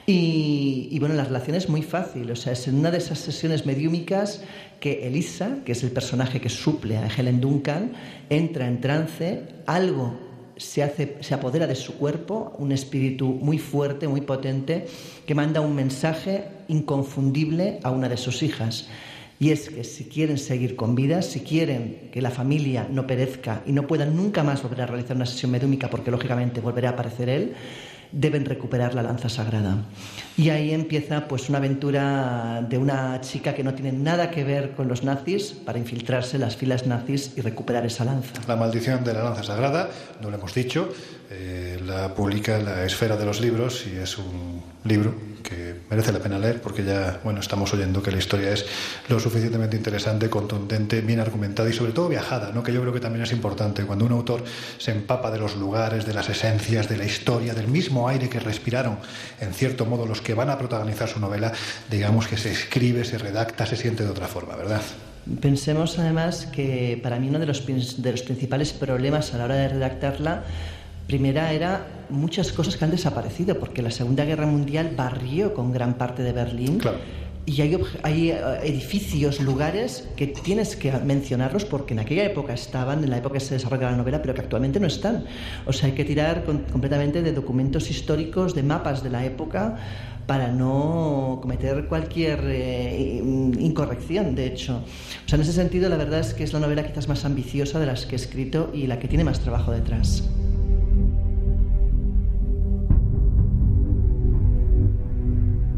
Y, y, bueno, la relación es muy fácil. O sea, es en una de esas sesiones mediúmicas que Elisa, que es el personaje que suple a Helen Duncan, entra en trance, algo se, hace, se apodera de su cuerpo, un espíritu muy fuerte, muy potente, que manda un mensaje inconfundible a una de sus hijas. Y es que si quieren seguir con vida, si quieren que la familia no perezca y no puedan nunca más volver a realizar una sesión medúmica, porque lógicamente volverá a aparecer él, deben recuperar la lanza sagrada. Y ahí empieza pues una aventura de una chica que no tiene nada que ver con los nazis para infiltrarse en las filas nazis y recuperar esa lanza. La maldición de la lanza sagrada, no lo hemos dicho, eh, la publica la Esfera de los Libros y es un libro que merece la pena leer porque ya, bueno, estamos oyendo que la historia es lo suficientemente interesante, contundente, bien argumentada y sobre todo viajada, ¿no? que yo creo que también es importante. Cuando un autor se empapa de los lugares, de las esencias, de la historia, del mismo aire que respiraron, en cierto modo, los que van a protagonizar su novela, digamos que se escribe, se redacta, se siente de otra forma, ¿verdad? Pensemos además que para mí uno de los, de los principales problemas a la hora de redactarla primera era muchas cosas que han desaparecido, porque la Segunda Guerra Mundial barrió con gran parte de Berlín. Claro. Y hay, hay, edificios, lugares que tienes que mencionarlos porque en aquella época estaban, en la época que se desarrolla la novela, pero que actualmente no están. O sea, hay que tirar con, completamente de documentos históricos, de mapas de la época, para no cometer cualquier eh, incorrección, de hecho. O sea, en ese sentido, la verdad es que es la novela quizás más ambiciosa de las que he escrito y la que tiene más trabajo detrás.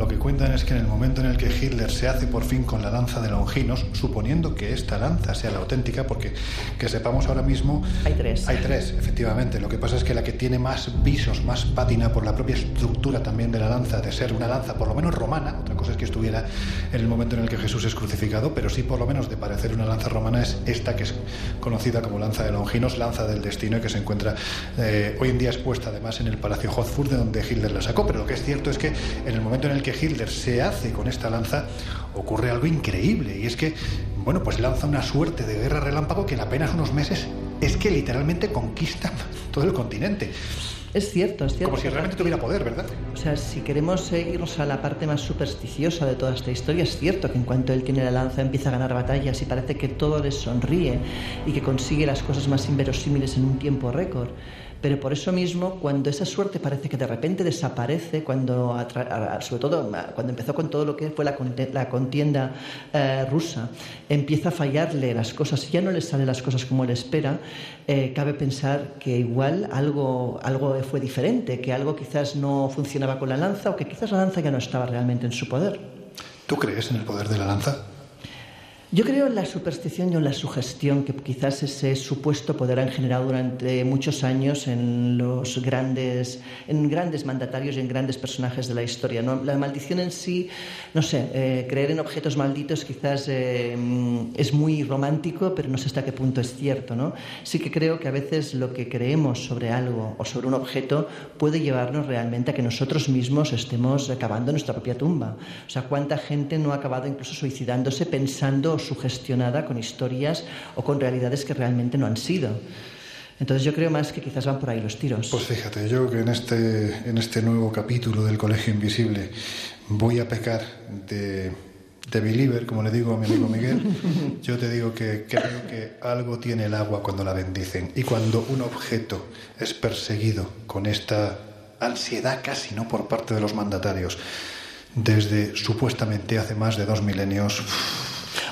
Lo que cuentan es que en el momento en el que Hitler se hace por fin con la lanza de Longinos, suponiendo que esta lanza sea la auténtica, porque que sepamos ahora mismo... Hay tres. Hay tres, efectivamente. Lo que pasa es que la que tiene más visos, más pátina por la propia estructura también de la lanza, de ser una lanza por lo menos romana, otra cosa es que estuviera en el momento en el que Jesús es crucificado, pero sí por lo menos de parecer una lanza romana es esta que es conocida como lanza de Longinos, lanza del destino, y que se encuentra eh, hoy en día expuesta además en el Palacio Hofburg, de donde Hitler la sacó. Pero lo que es cierto es que en el momento en el que Hitler se hace con esta lanza, ocurre algo increíble. Y es que, bueno, pues lanza una suerte de guerra relámpago que en apenas unos meses es que literalmente conquista todo el continente. Es cierto, es cierto. Como si realmente tuviera poder, ¿verdad? O sea, si queremos irnos a la parte más supersticiosa de toda esta historia, es cierto que en cuanto él tiene la lanza empieza a ganar batallas y parece que todo le sonríe y que consigue las cosas más inverosímiles en un tiempo récord. Pero por eso mismo, cuando esa suerte parece que de repente desaparece, cuando sobre todo cuando empezó con todo lo que fue la, contienda eh, rusa, empieza a fallarle las cosas ya no le salen las cosas como él espera, eh, cabe pensar que igual algo, algo fue diferente, que algo quizás no funcionaba con la lanza o que quizás la lanza ya no estaba realmente en su poder. ¿Tú crees en el poder de la lanza? Yo creo en la superstición y en la sugestión que quizás ese supuesto poder han generado durante muchos años en los grandes, en grandes mandatarios y en grandes personajes de la historia. La maldición en sí, no sé, eh, creer en objetos malditos quizás eh, es muy romántico, pero no sé hasta qué punto es cierto. ¿no? Sí que creo que a veces lo que creemos sobre algo o sobre un objeto puede llevarnos realmente a que nosotros mismos estemos acabando nuestra propia tumba. O sea, cuánta gente no ha acabado incluso suicidándose pensando sugestionada con historias o con realidades que realmente no han sido. Entonces yo creo más que quizás van por ahí los tiros. Pues fíjate, yo que en este, en este nuevo capítulo del Colegio Invisible voy a pecar de, de believer, como le digo a mi amigo Miguel, yo te digo que creo que algo tiene el agua cuando la bendicen. Y cuando un objeto es perseguido con esta ansiedad casi, ¿no?, por parte de los mandatarios, desde supuestamente hace más de dos milenios...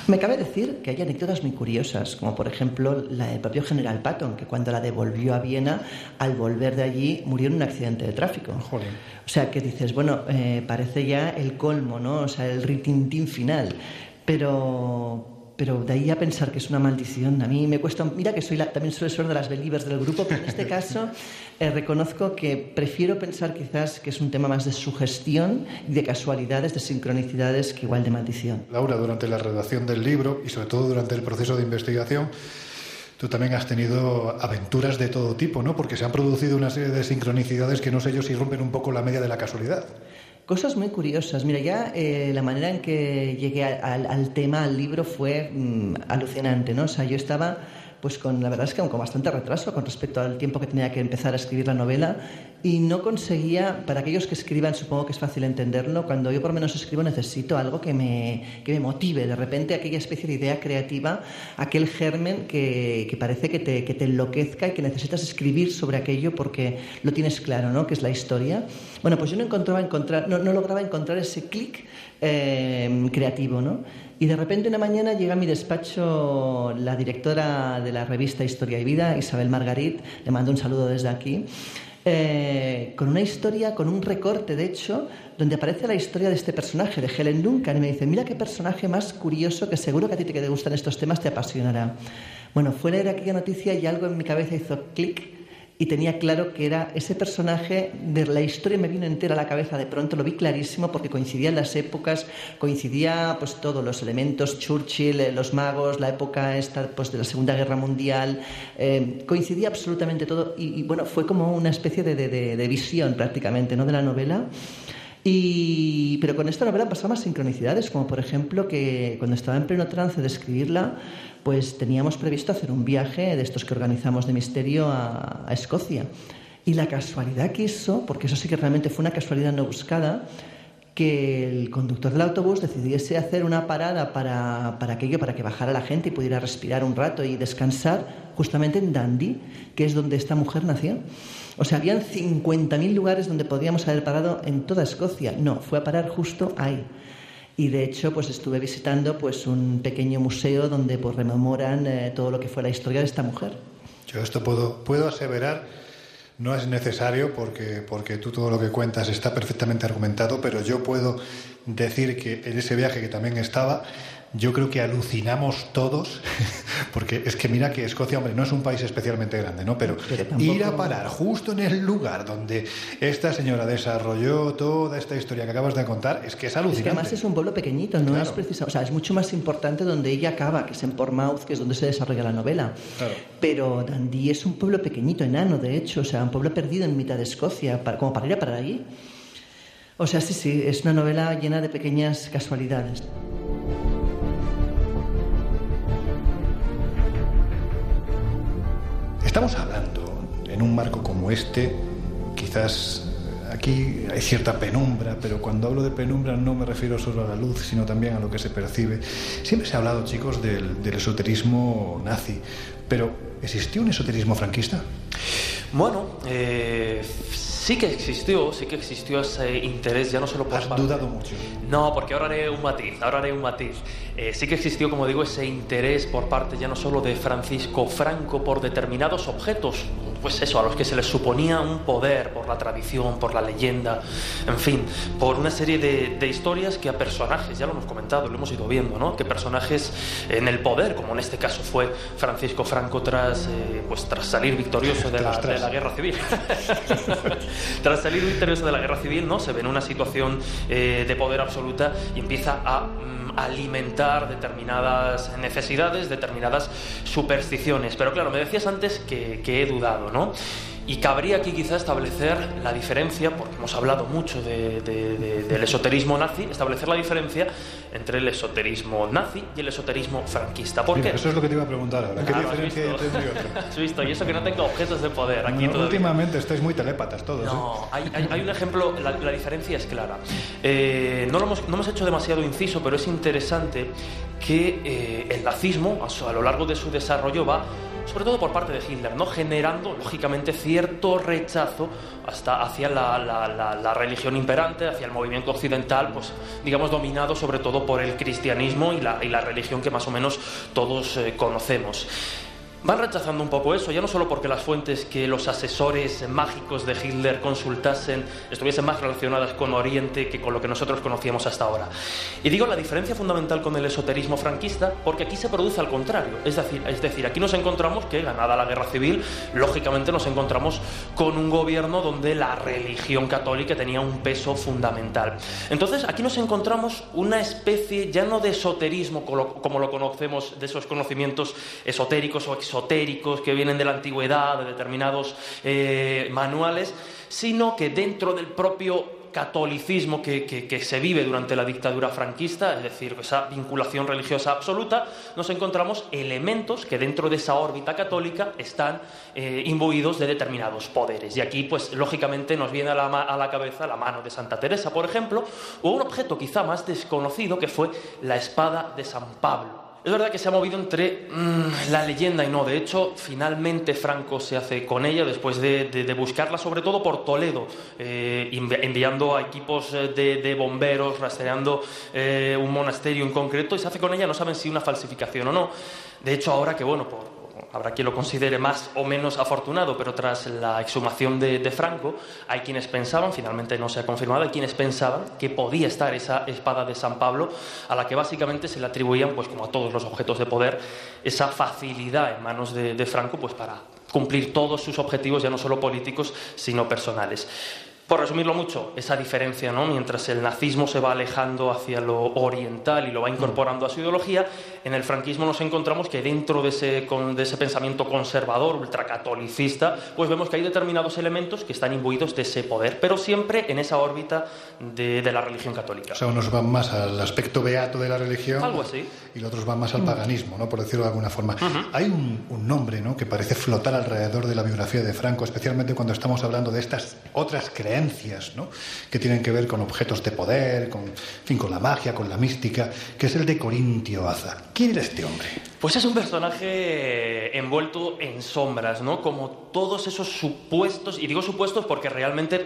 Me cabe decir que hay anécdotas muy curiosas, como por ejemplo la del propio general Patton, que cuando la devolvió a Viena, al volver de allí murió en un accidente de tráfico. O sea, que dices, bueno, eh, parece ya el colmo, ¿no? O sea, el ritintín final. Pero, pero de ahí a pensar que es una maldición, a mí me cuesta. Mira que soy también soy de las believers del grupo, pero en este caso eh, reconozco que prefiero pensar quizás que es un tema más de sugestión y de casualidades, de sincronicidades que igual de maldición. Laura, durante la redacción del libro y sobre todo durante el proceso de investigación, tú también has tenido aventuras de todo tipo, ¿no? Porque se han producido una serie de sincronicidades que no sé yo si rompen un poco la media de la casualidad. Cosas muy curiosas. Mira, ya eh, la manera en que llegué al, tema, al libro, fue mm, alucinante, ¿no? O sea, yo estaba pues con la verdad es que con bastante retraso con respecto al tiempo que tenía que empezar a escribir la novela y no conseguía, para aquellos que escriban supongo que es fácil entenderlo, cuando yo por menos escribo necesito algo que me, que me motive, de repente aquella especie de idea creativa, aquel germen que, que parece que te, que te, enloquezca y que necesitas escribir sobre aquello porque lo tienes claro, ¿no? que es la historia. Bueno, pues yo no, encontraba encontrar, no, no lograba encontrar ese clic eh, creativo, ¿no? Y de repente una mañana llega a mi despacho la directora de la revista Historia y Vida, Isabel Margarit, le mando un saludo desde aquí, eh, con una historia, con un recorte, de hecho, donde aparece la historia de este personaje, de Helen Duncan, y me dice, mira qué personaje más curioso que seguro que a ti te gustan estos temas te apasionará. Bueno, fue leer aquella noticia y algo en mi cabeza hizo clic y tenía claro que era ese personaje de la historia me vino entera a la cabeza de pronto lo vi clarísimo porque coincidían las épocas coincidía pues todos los elementos Churchill eh, los magos la época esta pues de la Segunda Guerra Mundial eh, coincidía absolutamente todo y, bueno fue como una especie de, de, visión prácticamente no de la novela pero con esta novela pasaban más sincronicidades, como por ejemplo que cuando estaba en pleno trance de escribirla, pues teníamos previsto hacer un viaje de estos que organizamos de misterio a, Escocia. Y la casualidad quiso, porque eso sí que realmente fue una casualidad no buscada, que el conductor del autobús decidiese hacer una parada para, para, aquello, para que bajara la gente y pudiera respirar un rato y descansar, justamente en Dundee, que es donde esta mujer nació. O sea, habían 50.000 lugares donde podíamos haber parado en toda Escocia. No, fue a parar justo ahí y de hecho pues estuve visitando pues un pequeño museo donde pues rememoran eh, todo lo que fue la historia de esta mujer. Yo esto puedo, puedo aseverar, no es necesario porque, porque tú todo lo que cuentas está perfectamente argumentado, pero yo puedo decir que en ese viaje que también estaba, yo creo que alucinamos todos, porque es que mira que Escocia, hombre, no es un país especialmente grande, ¿no? Pero, ir a parar justo en el lugar donde esta señora desarrolló toda esta historia que acabas de contar, es que es alucinante. Es que además es un pueblo pequeñito, no es precisa, o sea, es mucho más importante donde ella acaba, que es en Portsmouth, que es donde se desarrolla la novela. Pero Dundee es un pueblo pequeñito, enano, de hecho, o sea, un pueblo perdido en mitad de Escocia, como para ir a parar allí. O sea, sí, sí, es una novela llena de pequeñas casualidades. Estamos hablando en un marco como este, quizás aquí hay cierta penumbra, pero cuando hablo de penumbra no me refiero solo a la luz, sino también a lo que se percibe. Siempre se ha hablado, chicos, del, esoterismo nazi, pero ¿existió un esoterismo franquista? Bueno, eh, sí que existió, sí que existió ese interés, ya no solo por Has parte- dudado mucho. No, porque ahora haré un matiz, ahora haré un matiz. Eh, sí que existió, como digo, ese interés por parte ya no solo de Francisco Franco por determinados objetos, pues eso, a los que se les suponía un poder por la tradición, por la leyenda, en fin, por una serie de, de historias que a personajes, ya lo hemos comentado, lo hemos ido viendo, ¿no? Que personajes en el poder, como en este caso fue Francisco Franco tras, eh, pues, tras salir victorioso de la, de la guerra civil. Tras salir victorioso de la guerra civil, ¿no? Se ve en una situación eh, de poder absoluta y empieza a mm, alimentar determinadas necesidades, determinadas supersticiones. Pero claro, me decías antes que, he dudado, ¿no? Y cabría aquí quizá establecer la diferencia, porque hemos hablado mucho de- de- de- del esoterismo nazi, establecer la diferencia entre el esoterismo nazi y el esoterismo franquista. ¿Por qué? eso es lo que te iba a preguntar ahora. ¿Qué has diferencia hay entre uno y otro? Has visto, y eso que no tengo objetos de poder aquí últimamente estáis muy telépatas todos. ¿eh? No, hay, hay- hay un ejemplo, la, la diferencia es clara. Eh, no, lo hemos, no hemos hecho demasiado inciso, pero es interesante que eh, el nazismo, a, a lo largo de su desarrollo, va, sobre todo por parte de Hitler, ¿no? generando, lógicamente, cierto rechazo hasta hacia la, religión imperante, hacia el movimiento occidental, pues digamos dominado sobre todo por el cristianismo y la, y la religión que más o menos todos eh, conocemos. Van rechazando un poco eso, ya no solo porque las fuentes que los asesores mágicos de Hitler consultasen estuviesen más relacionadas con Oriente que con lo que nosotros conocíamos hasta ahora. Y digo la diferencia fundamental con el esoterismo franquista porque aquí se produce al contrario. Es decir, es decir, aquí nos encontramos que, ganada la guerra civil, lógicamente nos encontramos con un gobierno donde la religión católica tenía un peso fundamental. Entonces, aquí nos encontramos una especie ya no de esoterismo como- lo conocemos, de esos conocimientos esotéricos o exotéricos que vienen de la antigüedad, de determinados eh, manuales, sino que dentro del propio catolicismo que, se vive durante la dictadura franquista, es decir, esa vinculación religiosa absoluta, nos encontramos elementos que dentro de esa órbita católica están eh, imbuidos de determinados poderes. Y aquí, pues, lógicamente nos viene a la, a la cabeza la mano de Santa Teresa, por ejemplo, o un objeto quizá más desconocido que fue la espada de San Pablo. Es verdad que se ha movido entre mm, la leyenda y no. De hecho, finalmente Franco se hace con ella después de, buscarla, sobre todo por Toledo, eh, envi- enviando a equipos eh, de, de bomberos, rastreando eh, un monasterio en concreto, y se hace con ella, no saben si una falsificación o no. De hecho, ahora que, bueno, por, habrá quien lo considere más o menos afortunado, pero tras la exhumación de, Franco, hay quienes pensaban, finalmente no se ha confirmado, hay quienes pensaban que podía estar esa espada de San Pablo, a la que básicamente se le atribuían, pues como a todos los objetos de poder, esa facilidad en manos de, de Franco, pues para cumplir todos sus objetivos, ya no solo políticos, sino personales. Por resumirlo mucho, esa diferencia, ¿no? Mientras el nazismo se va alejando hacia lo oriental y lo va incorporando a su ideología, en el franquismo nos encontramos que dentro de ese, con- de ese pensamiento conservador, ultracatolicista, pues vemos que hay determinados elementos que están imbuidos de ese poder, pero siempre en esa órbita de, de la religión católica. O sea, unos van más al aspecto beato de la religión Algo así. y los otros van más al paganismo, ¿no? por decirlo de alguna forma. Hay un, un nombre ¿no? que parece flotar alrededor de la biografía de Franco, especialmente cuando estamos hablando de estas otras creencias ¿no? que tienen que ver con objetos de poder, con, en fin, con la magia, con la mística, que es el de Corintio Aza. ¿Quién era este hombre? Pues es un personaje envuelto en sombras, ¿no? Como todos esos supuestos, y digo supuestos porque realmente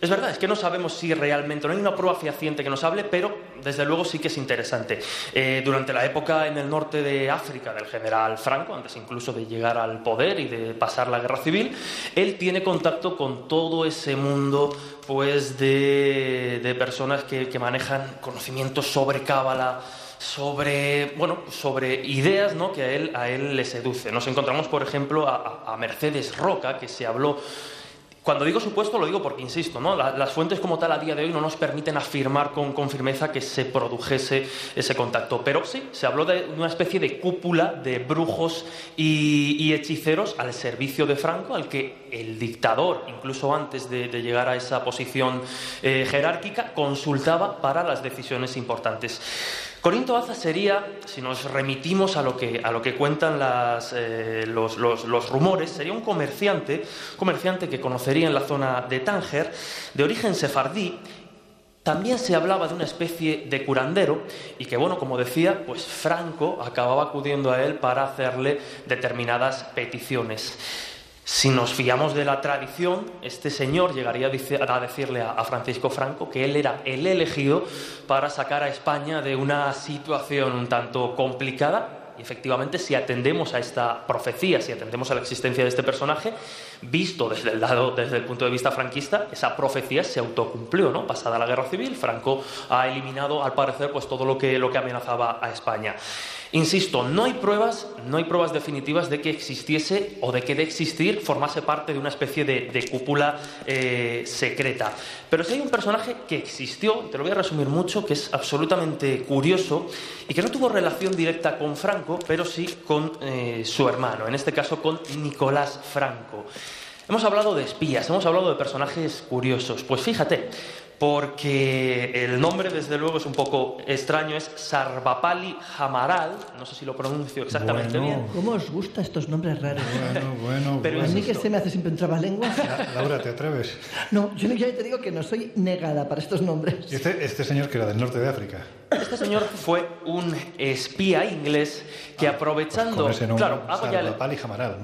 es verdad, es que no sabemos si realmente, no hay una prueba fehaciente que nos hable, pero desde luego sí que es interesante. Eh, durante la época en el norte de África del general Franco, antes incluso de llegar al poder y de pasar la guerra civil, él tiene contacto con todo ese mundo pues de, de personas que, que manejan conocimientos sobre cábala, sobre, bueno, sobre ideas ¿no? que a él, a él le seduce. Nos encontramos, por ejemplo, a, Mercedes Roca, que se habló cuando digo supuesto, lo digo porque, insisto, ¿no? La- las fuentes como tal a día de hoy no nos permiten afirmar con, firmeza que se produjese ese contacto. Pero sí, se habló de una especie de cúpula de brujos y, hechiceros al servicio de Franco, al que el dictador, incluso antes de, de llegar a esa posición eh, jerárquica, consultaba para las decisiones importantes. Corinto Aza sería, si nos remitimos a lo que, a lo que cuentan eh, los, los- los rumores, sería un comerciante, comerciante que conocería en la zona de Tánger, de origen sefardí. También se hablaba de una especie de curandero y que, bueno, como decía, pues Franco acababa acudiendo a él para hacerle determinadas peticiones. Si nos fiamos de la tradición, este señor llegaría a decirle a Francisco Franco que él era el elegido para sacar a España de una situación un tanto complicada. Y efectivamente, si atendemos a esta profecía, si atendemos a la existencia de este personaje, visto desde el lado, desde el punto de vista franquista, esa profecía se autocumplió, ¿no? Pasada la guerra civil, Franco ha eliminado, al parecer, pues todo lo que, lo que amenazaba a España. Insisto, no hay pruebas, no hay pruebas definitivas de que existiese o de que de existir formase parte de una especie de, cúpula eh, secreta. Pero sí hay un personaje que existió, te lo voy a resumir mucho, que es absolutamente curioso y que no tuvo relación directa con Franco, pero sí con eh, su hermano, en este caso con Nicolás Franco. Hemos hablado de espías, hemos hablado de personajes curiosos. Pues fíjate, porque el nombre desde luego es un poco extraño, es Sarvapali Jamaral, no sé si lo pronuncio exactamente bien. ¿Cómo os gustan estos nombres raros? Bueno, bueno, Pero a mí que se me hace siempre un lengua. Laura, ¿te atreves? No, yo ya te digo que no soy negada para estos nombres. Este, este señor que era del norte de África. Este señor fue un espía inglés que ah, aprovechando, pues claro, hago ya, el,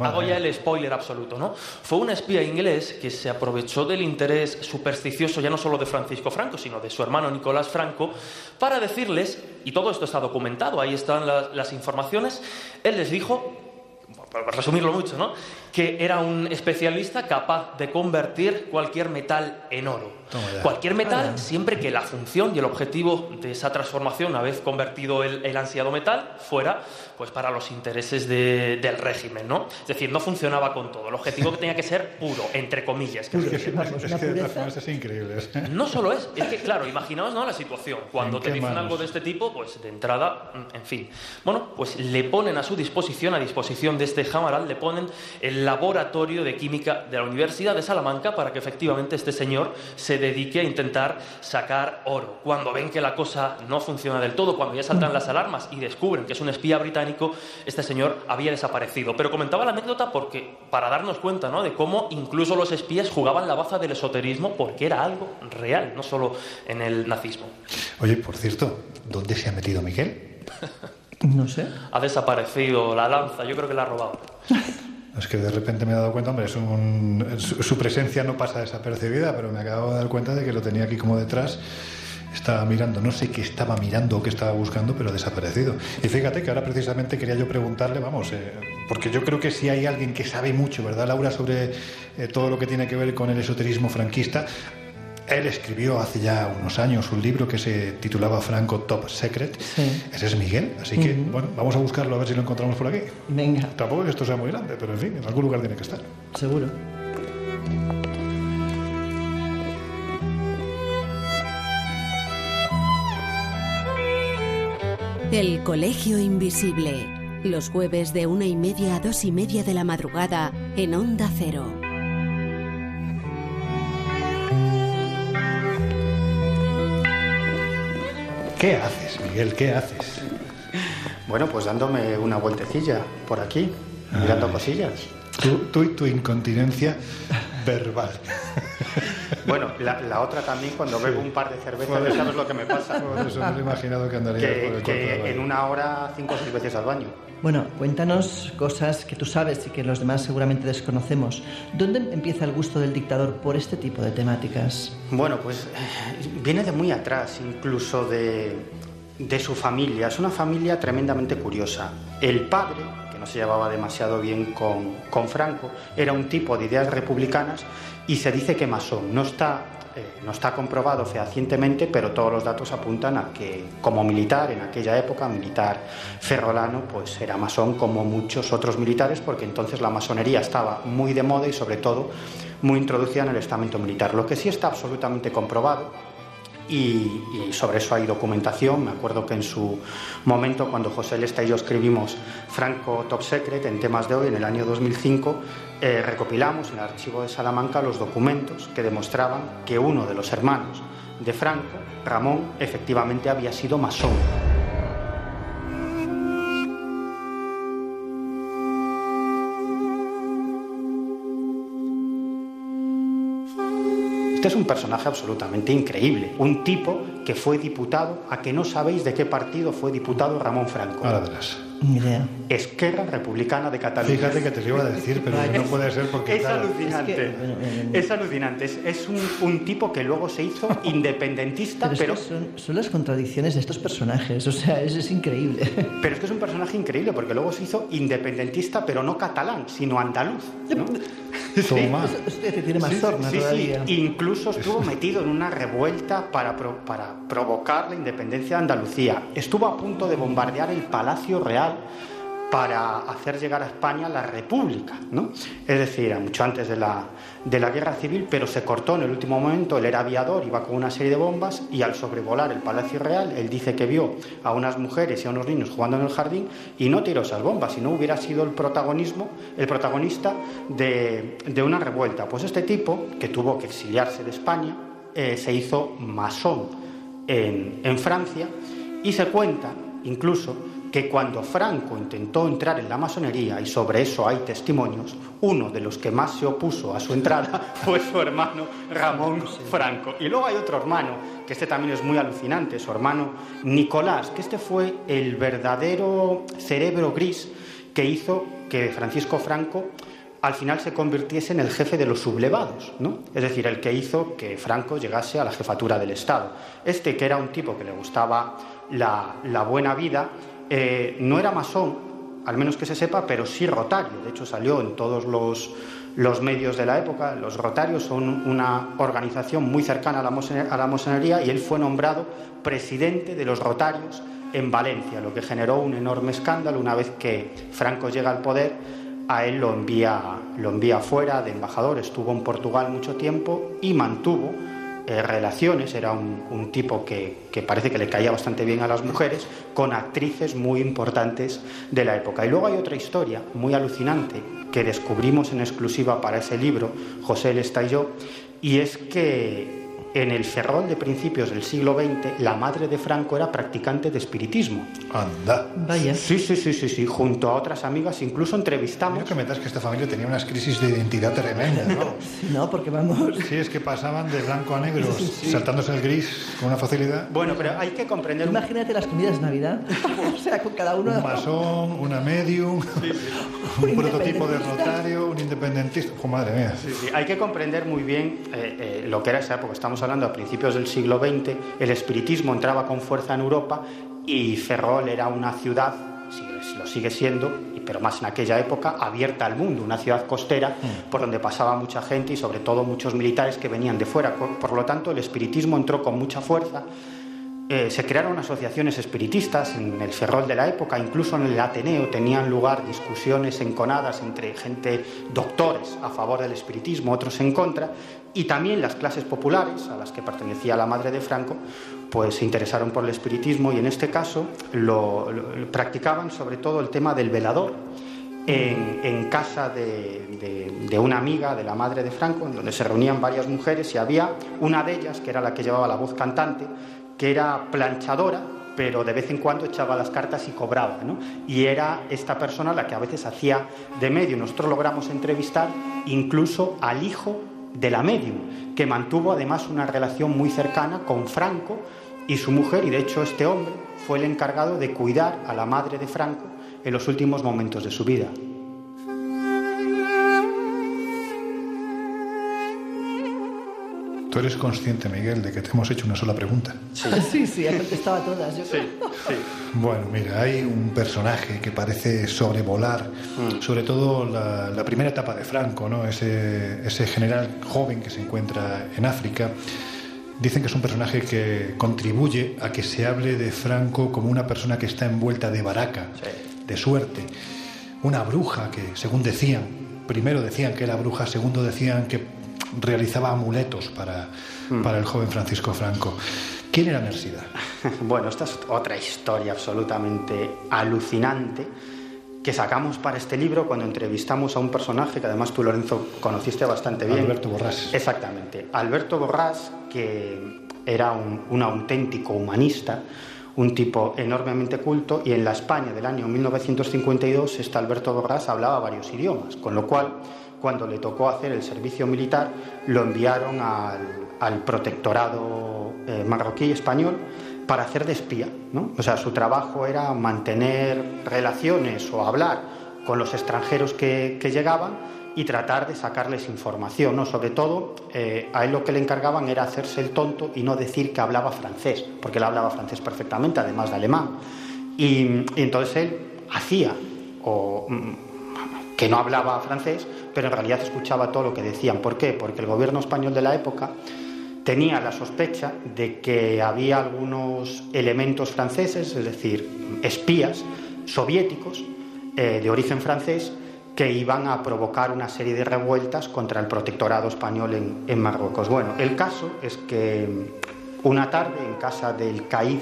hago ya el spoiler absoluto, ¿no? Fue un espía inglés que se aprovechó del interés supersticioso ya no solo de Francisco Franco, sino de su hermano Nicolás Franco, para decirles, y todo esto está documentado, ahí están las informaciones, él les dijo para resumirlo mucho, ¿no? Que era un especialista capaz de convertir cualquier metal en oro. Cualquier metal, siempre que la función y el objetivo de esa transformación, una vez convertido el, ansiado metal, fuera pues para los intereses del régimen, ¿no? Es decir, no funcionaba con todo. El objetivo tenía que ser puro, entre comillas. Que es, que, es increíble. No solo es, es que, claro, imaginaos ¿no? la situación. Cuando te dicen algo de este tipo, pues de entrada, en fin. Bueno, pues le ponen a su disposición, a disposición de este Jamaral, le ponen el laboratorio de química de la Universidad de Salamanca para que efectivamente este señor se dedique a intentar sacar oro. Cuando ven que la cosa no funciona del todo, cuando ya saltan las alarmas y descubren que es un espía británico, este señor había desaparecido. Pero comentaba la anécdota porque para darnos cuenta ¿no? de cómo incluso los espías jugaban la baza del esoterismo porque era algo real, no solo en el nazismo. Oye, por cierto, ¿dónde se ha metido Miguel? No sé. Ha desaparecido la lanza, yo creo que la ha robado. Es que de repente me he dado cuenta, hombre, su, presencia no pasa desapercibida, pero me acabo de dar cuenta de que lo tenía aquí como detrás. Estaba mirando, no sé qué estaba mirando o qué estaba buscando, pero desaparecido. Y fíjate que ahora precisamente quería yo preguntarle, vamos, eh, porque yo creo que si hay alguien que sabe mucho, ¿verdad, Laura, sobre eh, todo lo que tiene que ver con el esoterismo franquista, él escribió hace ya unos años un libro que se titulaba Franco Top Secret. Ese es Miguel, así que bueno, vamos a buscarlo a ver si lo encontramos por aquí. Venga. Tampoco es que esto sea muy grande, pero en fin, en algún lugar tiene que estar. Seguro. El Colegio Invisible. Los jueves de una y media a dos y media de la madrugada en Onda Cero. ¿Qué haces, Miguel? ¿Qué haces? Bueno, pues dándome una vueltecilla por aquí, mirando ah. cosillas. Tú, y tu incontinencia verbal. Bueno, la, otra también, cuando bebo un par de cervezas, sabes lo que me pasa. Por eso me he imaginado que andaría por el que en una hora cinco o seis veces al baño. Bueno, cuéntanos cosas que tú sabes y que los demás seguramente desconocemos. ¿Dónde empieza el gusto del dictador por este tipo de temáticas? Bueno, pues eh, viene de muy atrás, incluso de, de su familia. Es una familia tremendamente curiosa. El padre, no se llevaba demasiado bien con, con Franco, era un tipo de ideas republicanas y se dice que masón. No está eh, no está comprobado fehacientemente, pero todos los datos apuntan a que como militar, en aquella época, militar ferrolano, pues era masón como muchos otros militares, porque entonces la masonería estaba muy de moda y sobre todo muy introducida en el estamento militar. Lo que sí está absolutamente comprobado y, sobre eso hay documentación. Me acuerdo que en su momento, cuando José Lesta y yo escribimos Franco Top Secret en temas de hoy, en el año 2005, eh, recopilamos en el archivo de Salamanca los documentos que demostraban que uno de los hermanos de Franco, Ramón, efectivamente había sido masón. Este es un personaje absolutamente increíble, un tipo que fue diputado, a que no sabéis de qué partido fue diputado Ramón Franco. Ahora Esquerra Republicana de Cataluña. Fíjate que te lo iba a decir, pero no puede ser porque... Es alucinante. Es, alucinante. Es, un, tipo que luego se hizo independentista, pero... son, las contradicciones de estos personajes, o sea, es, increíble. Pero es que es un personaje increíble, porque luego se hizo independentista, pero no catalán, sino andaluz. ¿no? tiene más sí, Incluso estuvo metido en una revuelta para, para provocar la independencia de Andalucía. Estuvo a punto de bombardear el Palacio Real para hacer llegar a España la República, ¿no? Es decir, mucho antes de la, de la Guerra Civil, pero se cortó en el último momento, él era aviador, iba con una serie de bombas y al sobrevolar el Palacio Real, él dice que vio a unas mujeres y a unos niños jugando en el jardín y no tiró esas bombas, sino hubiera sido el protagonismo, el protagonista de, una revuelta. Pues este tipo, que tuvo que exiliarse de España, eh, se hizo masón en, en Francia y se cuenta incluso que cuando Franco intentó entrar en la masonería, y sobre eso hay testimonios, uno de los que más se opuso a su entrada fue su hermano Ramón Franco. Y luego hay otro hermano, que este también es muy alucinante, su hermano Nicolás, que este fue el verdadero cerebro gris que hizo que Francisco Franco al final se convirtiese en el jefe de los sublevados, ¿no? Es decir, el que hizo que Franco llegase a la jefatura del Estado. Este, que era un tipo que le gustaba la, la buena vida, eh, no era masón, al menos que se sepa, pero sí rotario. De hecho, salió en todos los, medios de la época. Los rotarios son una organización muy cercana a la, a masonería y él fue nombrado presidente de los rotarios en Valencia, lo que generó un enorme escándalo una vez que Franco llega al poder. A él lo envía, lo envía fuera de embajador, estuvo en Portugal mucho tiempo y mantuvo eh, relaciones, era un, tipo que, parece que le caía bastante bien a las mujeres, con actrices muy importantes de la época. Y luego hay otra historia muy alucinante que descubrimos en exclusiva para ese libro, José Lesta y es que en el Ferrol de principios del siglo XX, la madre de Franco era practicante de espiritismo. Anda. Vaya. Sí, sí, sí, sí, sí. Junto a otras amigas, incluso entrevistamos. Quiero que metas que esta familia tenía unas crisis de identidad tremenda, ¿no? no, porque vamos. Sí, es que pasaban de blanco a negro, saltándose el gris con una facilidad. Bueno, pero hay que comprender. Imagínate las comidas de Navidad. o sea, con cada uno. Un masón, una medium, un, prototipo de rotario, un independentista. Oh, madre mía. Sí, sí. Hay que comprender muy bien eh, eh, lo que era esa época. Estamos hablando a principios del siglo XX, el espiritismo entraba con fuerza en Europa y Ferrol era una ciudad, lo sigue siendo, pero más en aquella época, abierta al mundo, una ciudad costera mm. por donde pasaba mucha gente y sobre todo muchos militares que venían de fuera. Por lo tanto, el espiritismo entró con mucha fuerza eh, se crearon asociaciones espiritistas en el Ferrol de la época, incluso en el Ateneo tenían lugar discusiones enconadas entre gente doctores a favor del espiritismo, otros en contra, y también las clases populares, a las que pertenecía la madre de Franco, pues se interesaron por el espiritismo y en este caso lo, practicaban sobre todo el tema del velador. En, casa de, de, una amiga de la madre de Franco, en donde se reunían varias mujeres y había una de ellas, que era la que llevaba la voz cantante, que era planchadora, pero de vez en cuando echaba las cartas y cobraba, ¿no? Y era esta persona la que a veces hacía de medio. Nosotros logramos entrevistar incluso al hijo de la medium, que mantuvo además una relación muy cercana con Franco y su mujer, y de hecho este hombre fue el encargado de cuidar a la madre de Franco en los últimos momentos de su vida. Tú eres consciente, Miguel, de que te hemos hecho una sola pregunta. Sí, sí, ha contestado a todas. Yo sí, sí. Bueno, mira, hay un personaje que parece sobrevolar, mm. sobre todo la, primera etapa de Franco, ¿no? Ese, ese general joven que se encuentra en África. Dicen que es un personaje que contribuye a que se hable de Franco como una persona que está envuelta de baraca, de suerte, una bruja que, según decían, primero decían que era bruja, segundo decían que realizaba amuletos para, mm. para el joven Francisco Franco. ¿Quién era Mersida? Bueno, esta es otra historia absolutamente alucinante que sacamos para este libro cuando entrevistamos a un personaje que además tú, Lorenzo, conociste bastante bien. Alberto Borrás. Exactamente. Alberto Borrás, que era un, un auténtico humanista, un tipo enormemente culto, y en la España del año 1952, este Alberto Borrás hablaba varios idiomas, con lo cual cuando le tocó hacer el servicio militar, lo enviaron al, protectorado eh, marroquí español para hacer de espía. ¿no? O sea, su trabajo era mantener relaciones o hablar con los extranjeros que, llegaban y tratar de sacarles información. ¿no? Sobre todo, eh, a él lo que le encargaban era hacerse el tonto y no decir que hablaba francés, porque él hablaba francés perfectamente, además de alemán. Y, entonces él hacía o, mm, que no hablaba francés, pero en realidad escuchaba todo lo que decían. ¿Por qué? Porque el gobierno español de la época tenía la sospecha de que había algunos elementos franceses, es decir, espías soviéticos eh, de origen francés, que iban a provocar una serie de revueltas contra el protectorado español en, Marruecos. Bueno, el caso es que una tarde en casa del CAID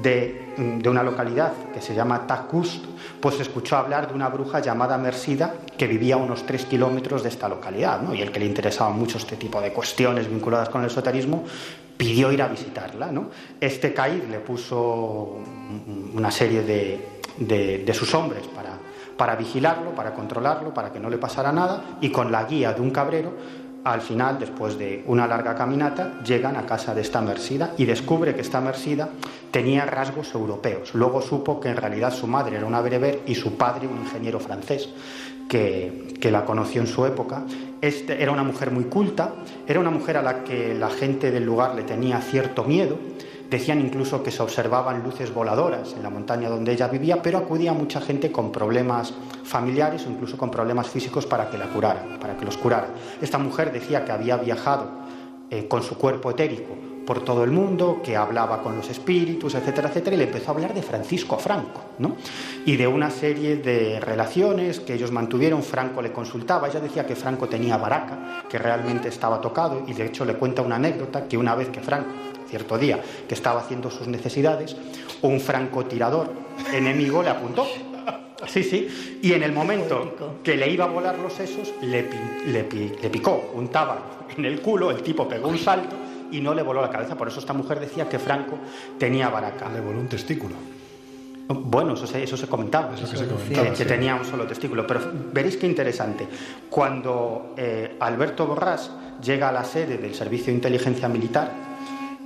de, una localidad que se llama Takust, pues escuchó hablar de una bruja llamada Mersida que vivía a unos tres kilómetros de esta localidad, ¿no? y el que le interesaba mucho este tipo de cuestiones vinculadas con el esoterismo pidió ir a visitarla. ¿no? Este Caid le puso una serie de, de, de sus hombres para, para vigilarlo, para controlarlo, para que no le pasara nada, y con la guía de un cabrero al final, después de una larga caminata, llegan a casa de esta Mersida y descubre que esta Mersida tenía rasgos europeos. Luego supo que en realidad su madre era una bereber y su padre un ingeniero francés que, que la conoció en su época. Este, era una mujer muy culta, era una mujer a la que la gente del lugar le tenía cierto miedo Decían incluso que se observaban luces voladoras en la montaña donde ella vivía, pero acudía mucha gente con problemas familiares o incluso con problemas físicos para que la curara, para que los curara. Esta mujer decía que había viajado eh, con su cuerpo etérico por todo el mundo, que hablaba con los espíritus, etcétera, etcétera, y le empezó a hablar de Francisco Franco, ¿no? Y de una serie de relaciones que ellos mantuvieron. Franco le consultaba, ella decía que Franco tenía baraca, que realmente estaba tocado, y de hecho le cuenta una anécdota que una vez que Franco cierto día que estaba haciendo sus necesidades, un francotirador enemigo le apuntó. Sí, sí. Y en el momento que le iba a volar los sesos, le, le, le picó un tábano en el culo, el tipo pegó un salto y no le voló la cabeza. Por eso esta mujer decía que Franco tenía baraca. Le voló un testículo. Bueno, eso se, eso se comentaba, que, tenía un solo testículo. Pero veréis qué interesante. Cuando eh, Alberto Borrás llega a la sede del Servicio de Inteligencia Militar,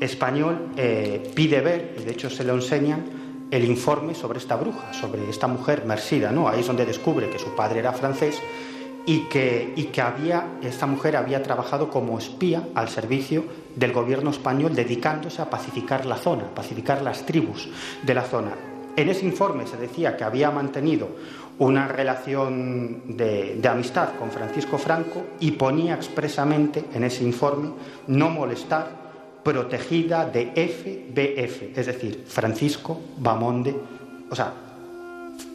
español eh, pide ver, y de hecho se lo enseñan, el informe sobre esta bruja, sobre esta mujer Mersida, ¿no? Ahí es donde descubre que su padre era francés y que, y que había, esta mujer había trabajado como espía al servicio del gobierno español dedicándose a pacificar la zona, pacificar las tribus de la zona. En ese informe se decía que había mantenido una relación de, de, amistad con Francisco Franco y ponía expresamente en ese informe no molestar protegida de FBF, es decir, Francisco Bamonde, o sea,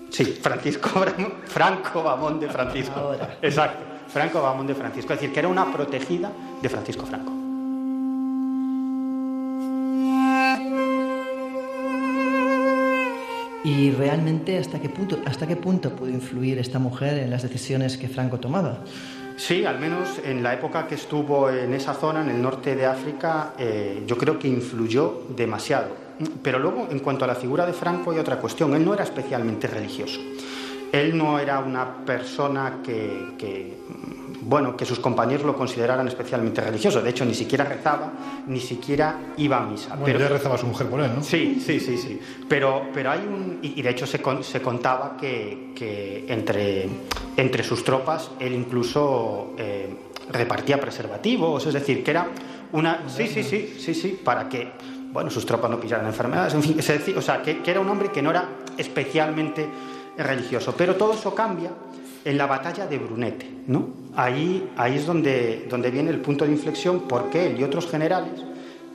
sí, Francisco Franco Bamonde Francisco. Exacto, Franco Bamonde Francisco, es decir, que era una protegida de Francisco Franco. ¿Y realmente hasta qué punto, hasta qué punto pudo influir esta mujer en las decisiones que Franco tomaba? Sí, al menos en la época que estuvo en esa zona, en el norte de África, eh, yo creo que influyó demasiado. Pero luego, en cuanto a la figura de Franco, hay otra cuestión. Él no era especialmente religioso. Él no era una persona que, bueno, que sus compañeros lo consideraran especialmente religioso. De hecho, ni siquiera rezaba, ni siquiera iba a misa. pero ya rezaba su mujer por él, ¿no? Sí, sí, sí, sí. Pero, pero hay un... Y de hecho se, se contaba que, que, entre, entre sus tropas él incluso eh, repartía preservativos, es decir, que era una... Sí, sí, sí, sí, sí, para que, bueno, sus tropas no pillaran enfermedades, en fin, decir, o sea, que, que era un hombre que no era especialmente religioso. Pero todo eso cambia en la batalla de Brunete. ¿no? Ahí, ahí es donde, donde viene el punto de inflexión porque él y otros generales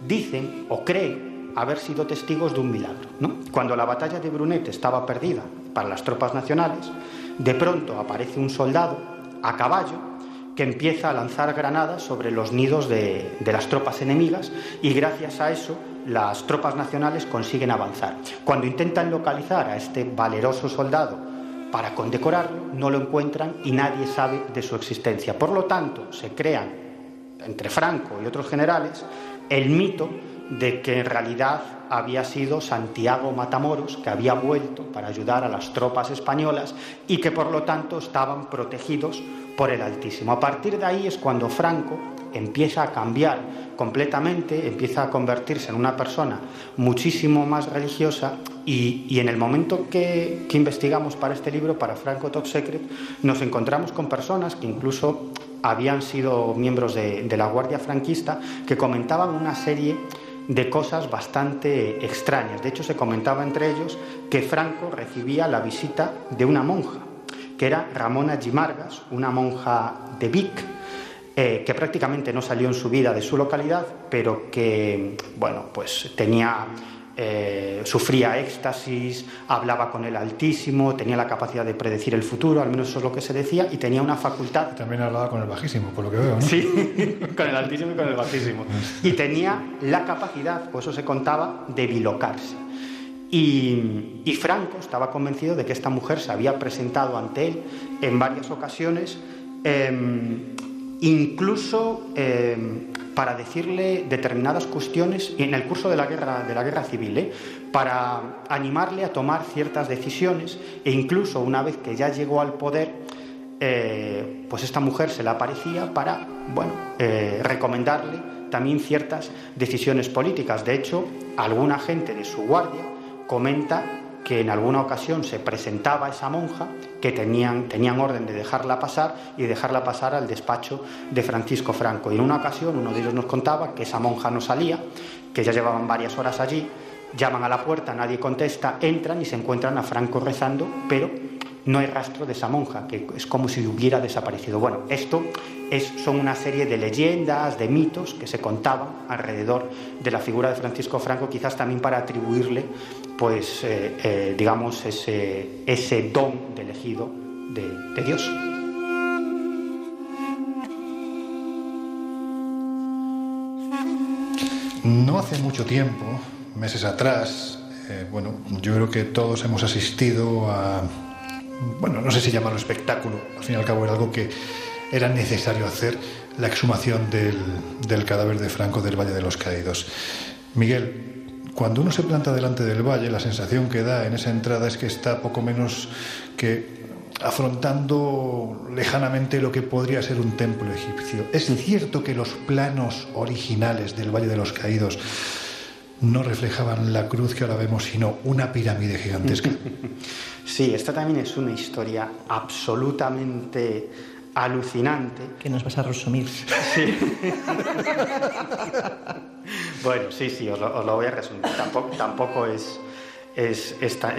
dicen o creen haber sido testigos de un milagro. Cuando la batalla de Brunete estaba perdida para las tropas nacionales, de pronto aparece un soldado a caballo que empieza a lanzar granadas sobre los nidos de, de, las tropas enemigas y gracias a eso las tropas nacionales consiguen avanzar. Cuando intentan localizar a este valeroso soldado para condecorarlo, no lo encuentran y nadie sabe de su existencia. Por lo tanto, se crean, entre Franco y otros generales, el mito de que en realidad había sido Santiago Matamoros, que había vuelto para ayudar a las tropas españolas y que por lo tanto estaban protegidos por el Altísimo. A partir de ahí es cuando Franco empieza a cambiar completamente, empieza a convertirse en una persona muchísimo más religiosa y, en el momento que, investigamos para este libro, para Franco Top Secret, nos encontramos con personas que incluso habían sido miembros de, de la Guardia Franquista que comentaban una serie de cosas bastante extrañas. De hecho, se comentaba entre ellos que Franco recibía la visita de una monja, que era Ramona Gimargas, una monja de Vic, eh, que prácticamente no salió en su vida de su localidad, pero que, bueno, pues tenía eh, sufría éxtasis, hablaba con el Altísimo, tenía la capacidad de predecir el futuro, al menos eso es lo que se decía, y tenía una facultad. También hablaba con el Bajísimo, por lo que veo, ¿no? Sí, con el Altísimo y con el Bajísimo. Y tenía la capacidad, o eso se contaba, de bilocarse. Y, Franco estaba convencido de que esta mujer se había presentado ante él en varias ocasiones, em, incluso em, para decirle determinadas cuestiones en el curso de la guerra, de la guerra civil, ¿eh? para animarle a tomar ciertas decisiones e incluso una vez que ya llegó al poder, eh, pues esta mujer se le aparecía para bueno, eh, recomendarle también ciertas decisiones políticas. De hecho, alguna gente de su guardia comenta que en alguna ocasión se presentaba esa monja, que tenían, tenían orden de dejarla pasar y dejarla pasar al despacho de Francisco Franco. Y en una ocasión uno de ellos nos contaba que esa monja no salía, que ya llevaban varias horas allí, llaman a la puerta, nadie contesta, entran y se encuentran a Franco rezando, pero no hay rastro de esa monja, que es como si hubiera desaparecido. Bueno, esto es, son una serie de leyendas, de mitos que se contaban alrededor de la figura de Francisco Franco, quizás también para atribuirle, pues, eh, eh, digamos, ese, ese don de elegido de, Dios. No hace mucho tiempo, meses atrás, eh, bueno, yo creo que todos hemos asistido a bueno, no sé si llamarlo espectáculo, al fin y al cabo era algo que era necesario hacer, la exhumación del, cadáver de Franco del Valle de los Caídos. Miguel, cuando uno se planta delante del valle, la sensación que da en esa entrada es que está poco menos que afrontando lejanamente lo que podría ser un templo egipcio. Es cierto que los planos originales del Valle de los Caídos no reflejaban la cruz que ahora vemos, sino una pirámide gigantesca. Sí, esta también es una historia absolutamente alucinante. Que nos vas a resumir. Sí. bueno, sí, sí, os lo, voy a resumir. Tampoco, es,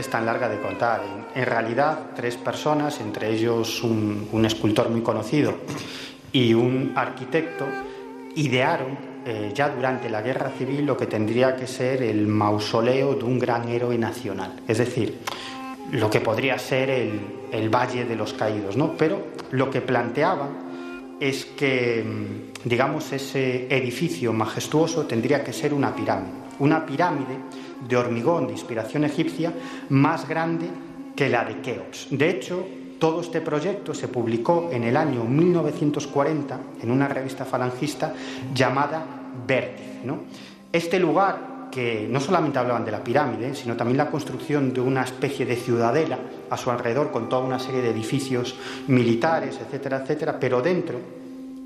tan, larga de contar. En, realidad, tres personas, entre ellos un, escultor muy conocido y un arquitecto, idearon eh, ya durante la guerra civil lo que tendría que ser el mausoleo de un gran héroe nacional. Es decir, lo que podría ser el, Valle de los Caídos, ¿no? Pero lo que planteaban es que, mm, digamos, ese edificio majestuoso tendría que ser una pirámide, una pirámide de hormigón de inspiración egipcia más grande que la de Keops. De hecho, todo este proyecto se publicó en el año 1940 en una revista falangista llamada Vértice. Este lugar que no solamente hablaban de la pirámide, sino también la construcción de una especie de ciudadela a su alrededor con toda una serie de edificios militares, etcétera, etcétera, pero dentro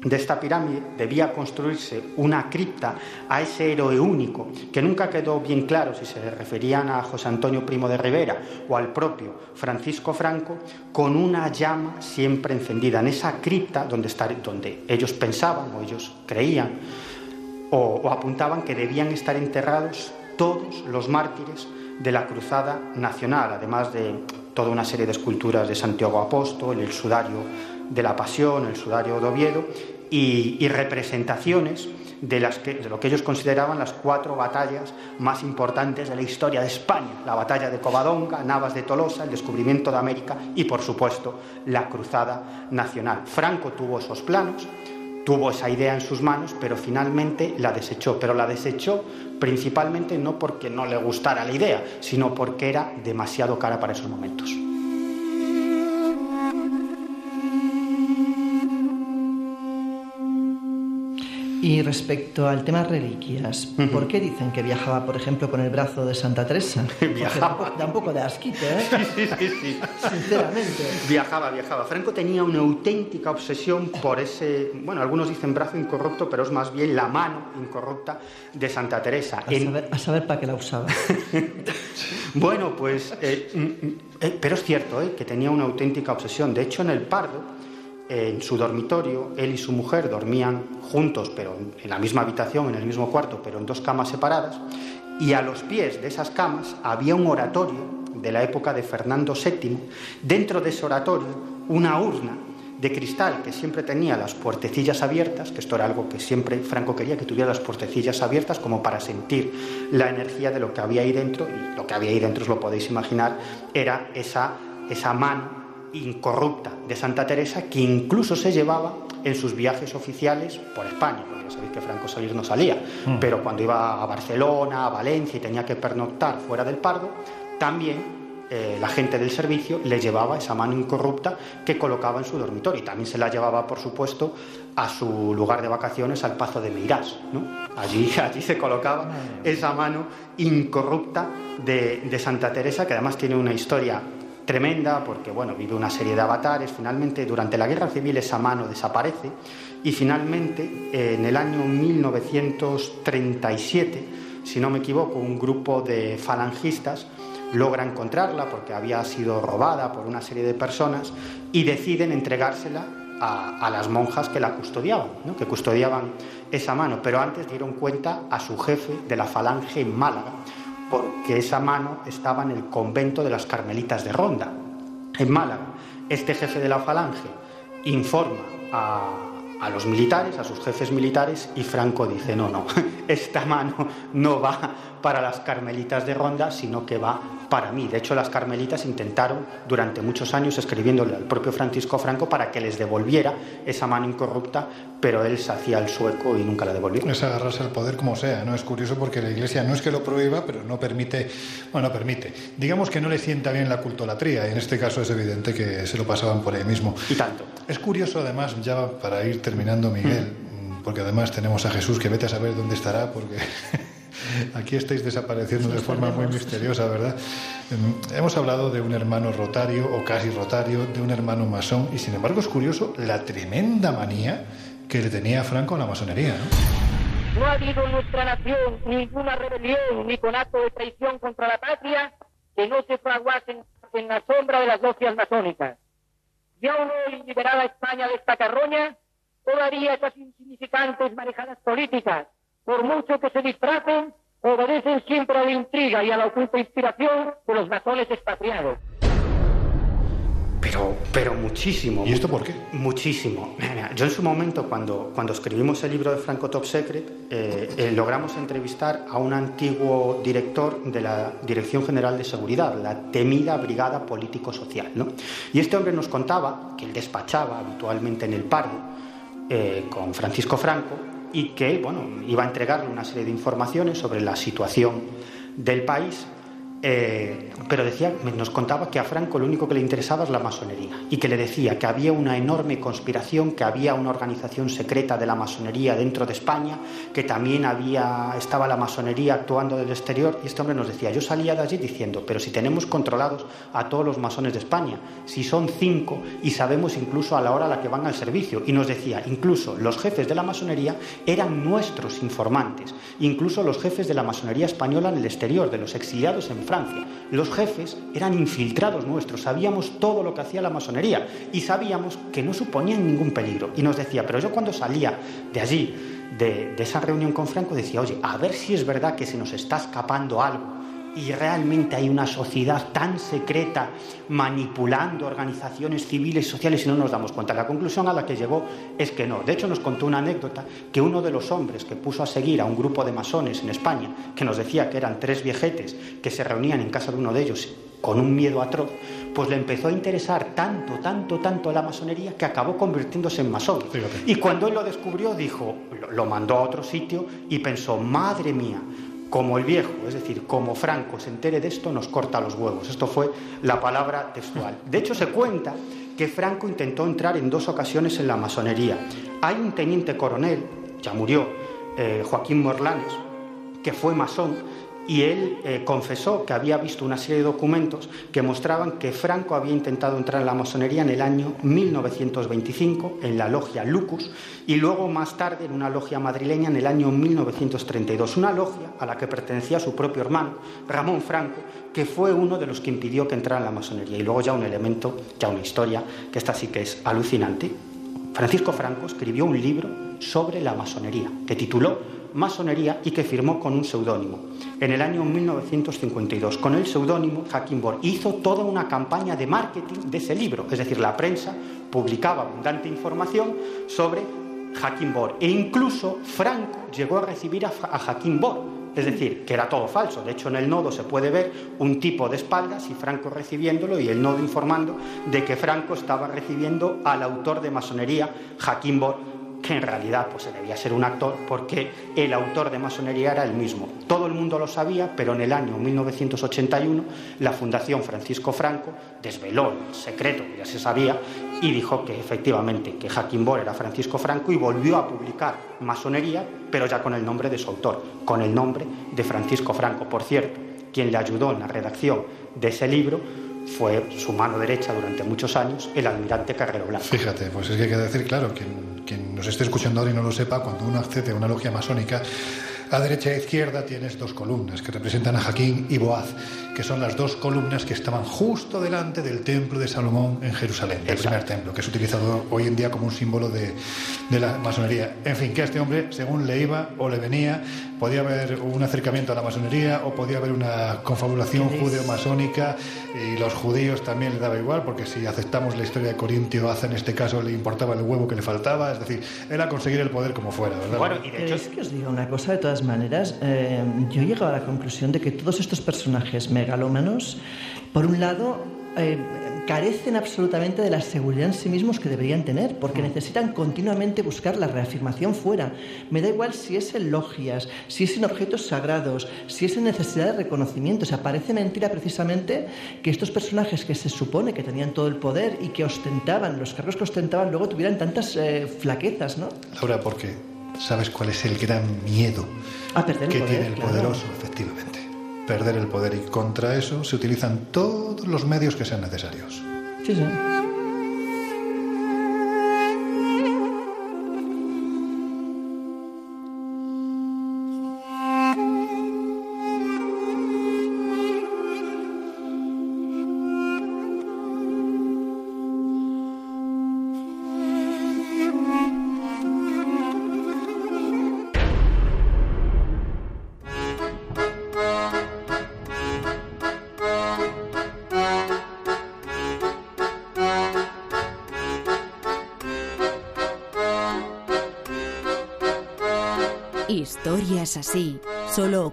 de esta pirámide debía construirse una cripta a ese héroe único, que nunca quedó bien claro si se referían a José Antonio Primo de Rivera o al propio Francisco Franco, con una llama siempre encendida en esa cripta donde, donde ellos pensaban o ellos creían o, apuntaban que debían estar enterrados todos los mártires de la Cruzada Nacional, además de toda una serie de esculturas de Santiago Apóstol, el sudario de la Pasión, el sudario de Oviedo, y, representaciones de, las que, de lo que ellos consideraban las cuatro batallas más importantes de la historia de España, la batalla de Covadonga, Navas de Tolosa, el descubrimiento de América y, por supuesto, la Cruzada Nacional. Franco tuvo esos planos, tuvo esa idea en sus manos, pero finalmente la desechó. Pero la desechó principalmente no porque no le gustara la idea, sino porque era demasiado cara para esos momentos. Y respecto al tema reliquias, ¿por qué dicen que viajaba, por ejemplo, con el brazo de Santa Teresa? viajaba. Da un poco de asquito, ¿eh? Sí, sí, sí, sí. Sinceramente. Viajaba, viajaba. Franco tenía una auténtica obsesión por ese, bueno, algunos dicen brazo incorrupto, pero es más bien la mano incorrupta de Santa Teresa. A saber, a saber para qué la usaba. bueno, pues, eh, mm, mm, eh, pero es cierto eh, que tenía una auténtica obsesión. De hecho, en el Pardo, en su dormitorio, él y su mujer dormían juntos, pero en la misma habitación, en el mismo cuarto, pero en dos camas separadas, y a los pies de esas camas había un oratorio de la época de Fernando VII, dentro de ese oratorio una urna de cristal que siempre tenía las puertecillas abiertas, que esto era algo que siempre Franco quería, que tuviera las puertecillas abiertas como para sentir la energía de lo que había ahí dentro, y lo que había ahí dentro, os lo podéis imaginar, era esa, esa mano incorrupta de Santa Teresa que incluso se llevaba en sus viajes oficiales por España, porque ya sabéis que Franco salir no salía, Mm. pero cuando iba a Barcelona, a Valencia y tenía que pernoctar fuera del Pardo, también eh, la gente del servicio le llevaba esa mano incorrupta que colocaba en su dormitorio y también se la llevaba, por supuesto, a su lugar de vacaciones, al Pazo de Meirás. ¿no? Allí, allí se colocaba esa mano incorrupta de, de Santa Teresa, que además tiene una historia tremenda porque bueno, vive una serie de avatares. Finalmente, durante la guerra civil, esa mano desaparece y finalmente, en el año 1937, si no me equivoco, un grupo de falangistas logra encontrarla porque había sido robada por una serie de personas y deciden entregársela a, a las monjas que la custodiaban, ¿no? que custodiaban esa mano, pero antes dieron cuenta a su jefe de la falange en Málaga, porque esa mano estaba en el convento de las Carmelitas de Ronda, en Málaga. Este jefe de la falange informa a, los militares, a sus jefes militares, y Franco dice, no, no, esta mano no va para las Carmelitas de Ronda, sino que va para mí. De hecho, las Carmelitas intentaron durante muchos años escribiéndole al propio Francisco Franco para que les devolviera esa mano incorrupta, pero él se hacía el sueco y nunca la devolvió. Es agarrarse al poder como sea, ¿no? Es curioso porque la Iglesia no es que lo prohíba, pero no permite, bueno, no permite. Digamos que no le sienta bien la cultolatría, y en este caso es evidente que se lo pasaban por ahí mismo. Y tanto. Es curioso además, ya para ir terminando, Miguel, porque además tenemos a Jesús que vete a saber dónde estará, porque aquí estáis desapareciendo de forma muy misteriosa, ¿verdad? Em, Hemos hablado de un hermano rotario o casi rotario, de un hermano masón, y sin embargo es curioso la tremenda manía que le tenía Franco a la masonería, ¿no? No ha habido en nuestra nación ninguna rebelión ni conato de traición contra la patria que no se fraguasen en la sombra de las logias masónicas. Y aún hoy, liberada España de esta carroña, todavía esas insignificantes manejadas políticas, por mucho que se disfracen, obedecen siempre a la intriga y a la oculta inspiración de los masones expatriados. Pero, pero muchísimo. ¿Y esto por qué? Muchísimo. Mira, Yo en su momento, cuando, cuando escribimos el libro de Franco Top Secret, eh, eh, logramos entrevistar a un antiguo director de la Dirección General de Seguridad, la temida Brigada Político-Social. ¿no? Y este hombre nos contaba que él despachaba habitualmente en el Pardo eh, con Francisco Franco y que bueno, iba a entregarle una serie de informaciones sobre la situación del país eh, pero decía, nos contaba que a Franco lo único que le interesaba es la masonería y que le decía que había una enorme conspiración, que había una organización secreta de la masonería dentro de España, que también había estaba la masonería actuando del exterior y este hombre nos decía, yo salía de allí diciendo, pero si tenemos controlados a todos los masones de España, si son cinco y sabemos incluso a la hora a la que van al servicio y nos decía, incluso los jefes de la masonería eran nuestros informantes, incluso los jefes de la masonería española en el exterior, de los exiliados en Francia. Los jefes eran infiltrados nuestros, sabíamos todo lo que hacía la masonería y sabíamos que no suponían ningún peligro. Y nos decía, pero yo cuando salía de allí, de, de esa reunión con Franco, decía, oye, a ver si es verdad que se nos está escapando algo y realmente hay una sociedad tan secreta manipulando organizaciones civiles y sociales y no nos damos cuenta. La conclusión a la que llegó es que no. De hecho, nos contó una anécdota que uno de los hombres que puso a seguir a un grupo de masones en España, que nos decía que eran tres viejetes que se reunían en casa de uno de ellos con un miedo atroz, pues le empezó a interesar tanto, tanto, tanto la masonería que acabó convirtiéndose en masón. Y cuando él lo descubrió, dijo, lo mandó a otro sitio y pensó, madre mía, como el viejo, es decir, como Franco se entere de esto, nos corta los huevos. Esto fue la palabra textual. De hecho, se cuenta que Franco intentó entrar en dos ocasiones en la masonería. Hay un teniente coronel ya murió, eh, Joaquín Morlanes, que fue masón, y él eh, confesó que había visto una serie de documentos que mostraban que Franco había intentado entrar en la masonería en el año 1925 en la logia Lucus y luego más tarde en una logia madrileña en el año 1932, una logia a la que pertenecía su propio hermano, Ramón Franco, que fue uno de los que impidió que entrara en la masonería. Y luego ya un elemento, ya una historia, que esta sí que es alucinante. Francisco Franco escribió un libro sobre la masonería, que tituló masonería y que firmó con un seudónimo. En el año 1952, con el seudónimo Bor, hizo toda una campaña de marketing de ese libro, es decir, la prensa publicaba abundante información sobre Bor e incluso Franco llegó a recibir a, Hakim Bor, es decir, que era todo falso. De hecho, en el nodo se puede ver un tipo de espaldas y Franco recibiéndolo y el nodo informando de que Franco estaba recibiendo al autor de masonería, Hakim Bor, que en realidad pues, se debía ser un actor porque el autor de masonería era el mismo. Todo el mundo lo sabía, pero en el año 1981 la Fundación Francisco Franco desveló el secreto que ya se sabía y dijo que efectivamente que Joaquín Bor era Francisco Franco y volvió a publicar masonería, pero ya con el nombre de su autor, con el nombre de Francisco Franco. Por cierto, quien le ayudó en la redacción de ese libro fue su mano derecha durante muchos años, el almirante Carrero Blanco. Fíjate, pues es que hay que decir, claro, quien, quien nos esté escuchando ahora y no lo sepa, cuando uno accede a una logia masónica, a derecha e izquierda tienes dos columnas que representan a Jaquín y Boaz, que son las dos columnas que estaban justo delante del templo de Salomón en Jerusalén, el primer templo, que es utilizado hoy en día como un símbolo de, de la masonería. En fin, que a este hombre, según le iba o le venía, podía haber un acercamiento a la masonería o podía haber una confabulación judeo-masónica y los judíos también le daba igual, porque si aceptamos la historia de Corintio, hace en este caso le importaba el huevo que le faltaba, es decir, era conseguir el poder como fuera, ¿verdad? Bueno, y de hecho... Es que os digo una cosa de todas maneras, eh, yo he llegado a la conclusión de que todos estos personajes megalómanos, por un lado, eh, carecen absolutamente de la seguridad en sí mismos que deberían tener, porque mm. necesitan continuamente buscar la reafirmación fuera. Me da igual si es en logias, si es en objetos sagrados, si es en necesidad de reconocimiento. O sea, parece mentira precisamente que estos personajes que se supone que tenían todo el poder y que ostentaban, los cargos que ostentaban, luego tuvieran tantas eh, flaquezas, ¿no? Laura, ¿por qué? ¿Sabes cuál es el gran miedo que tiene el poderoso, efectivamente? Perder el poder y contra eso se utilizan todos los medios que sean necesarios.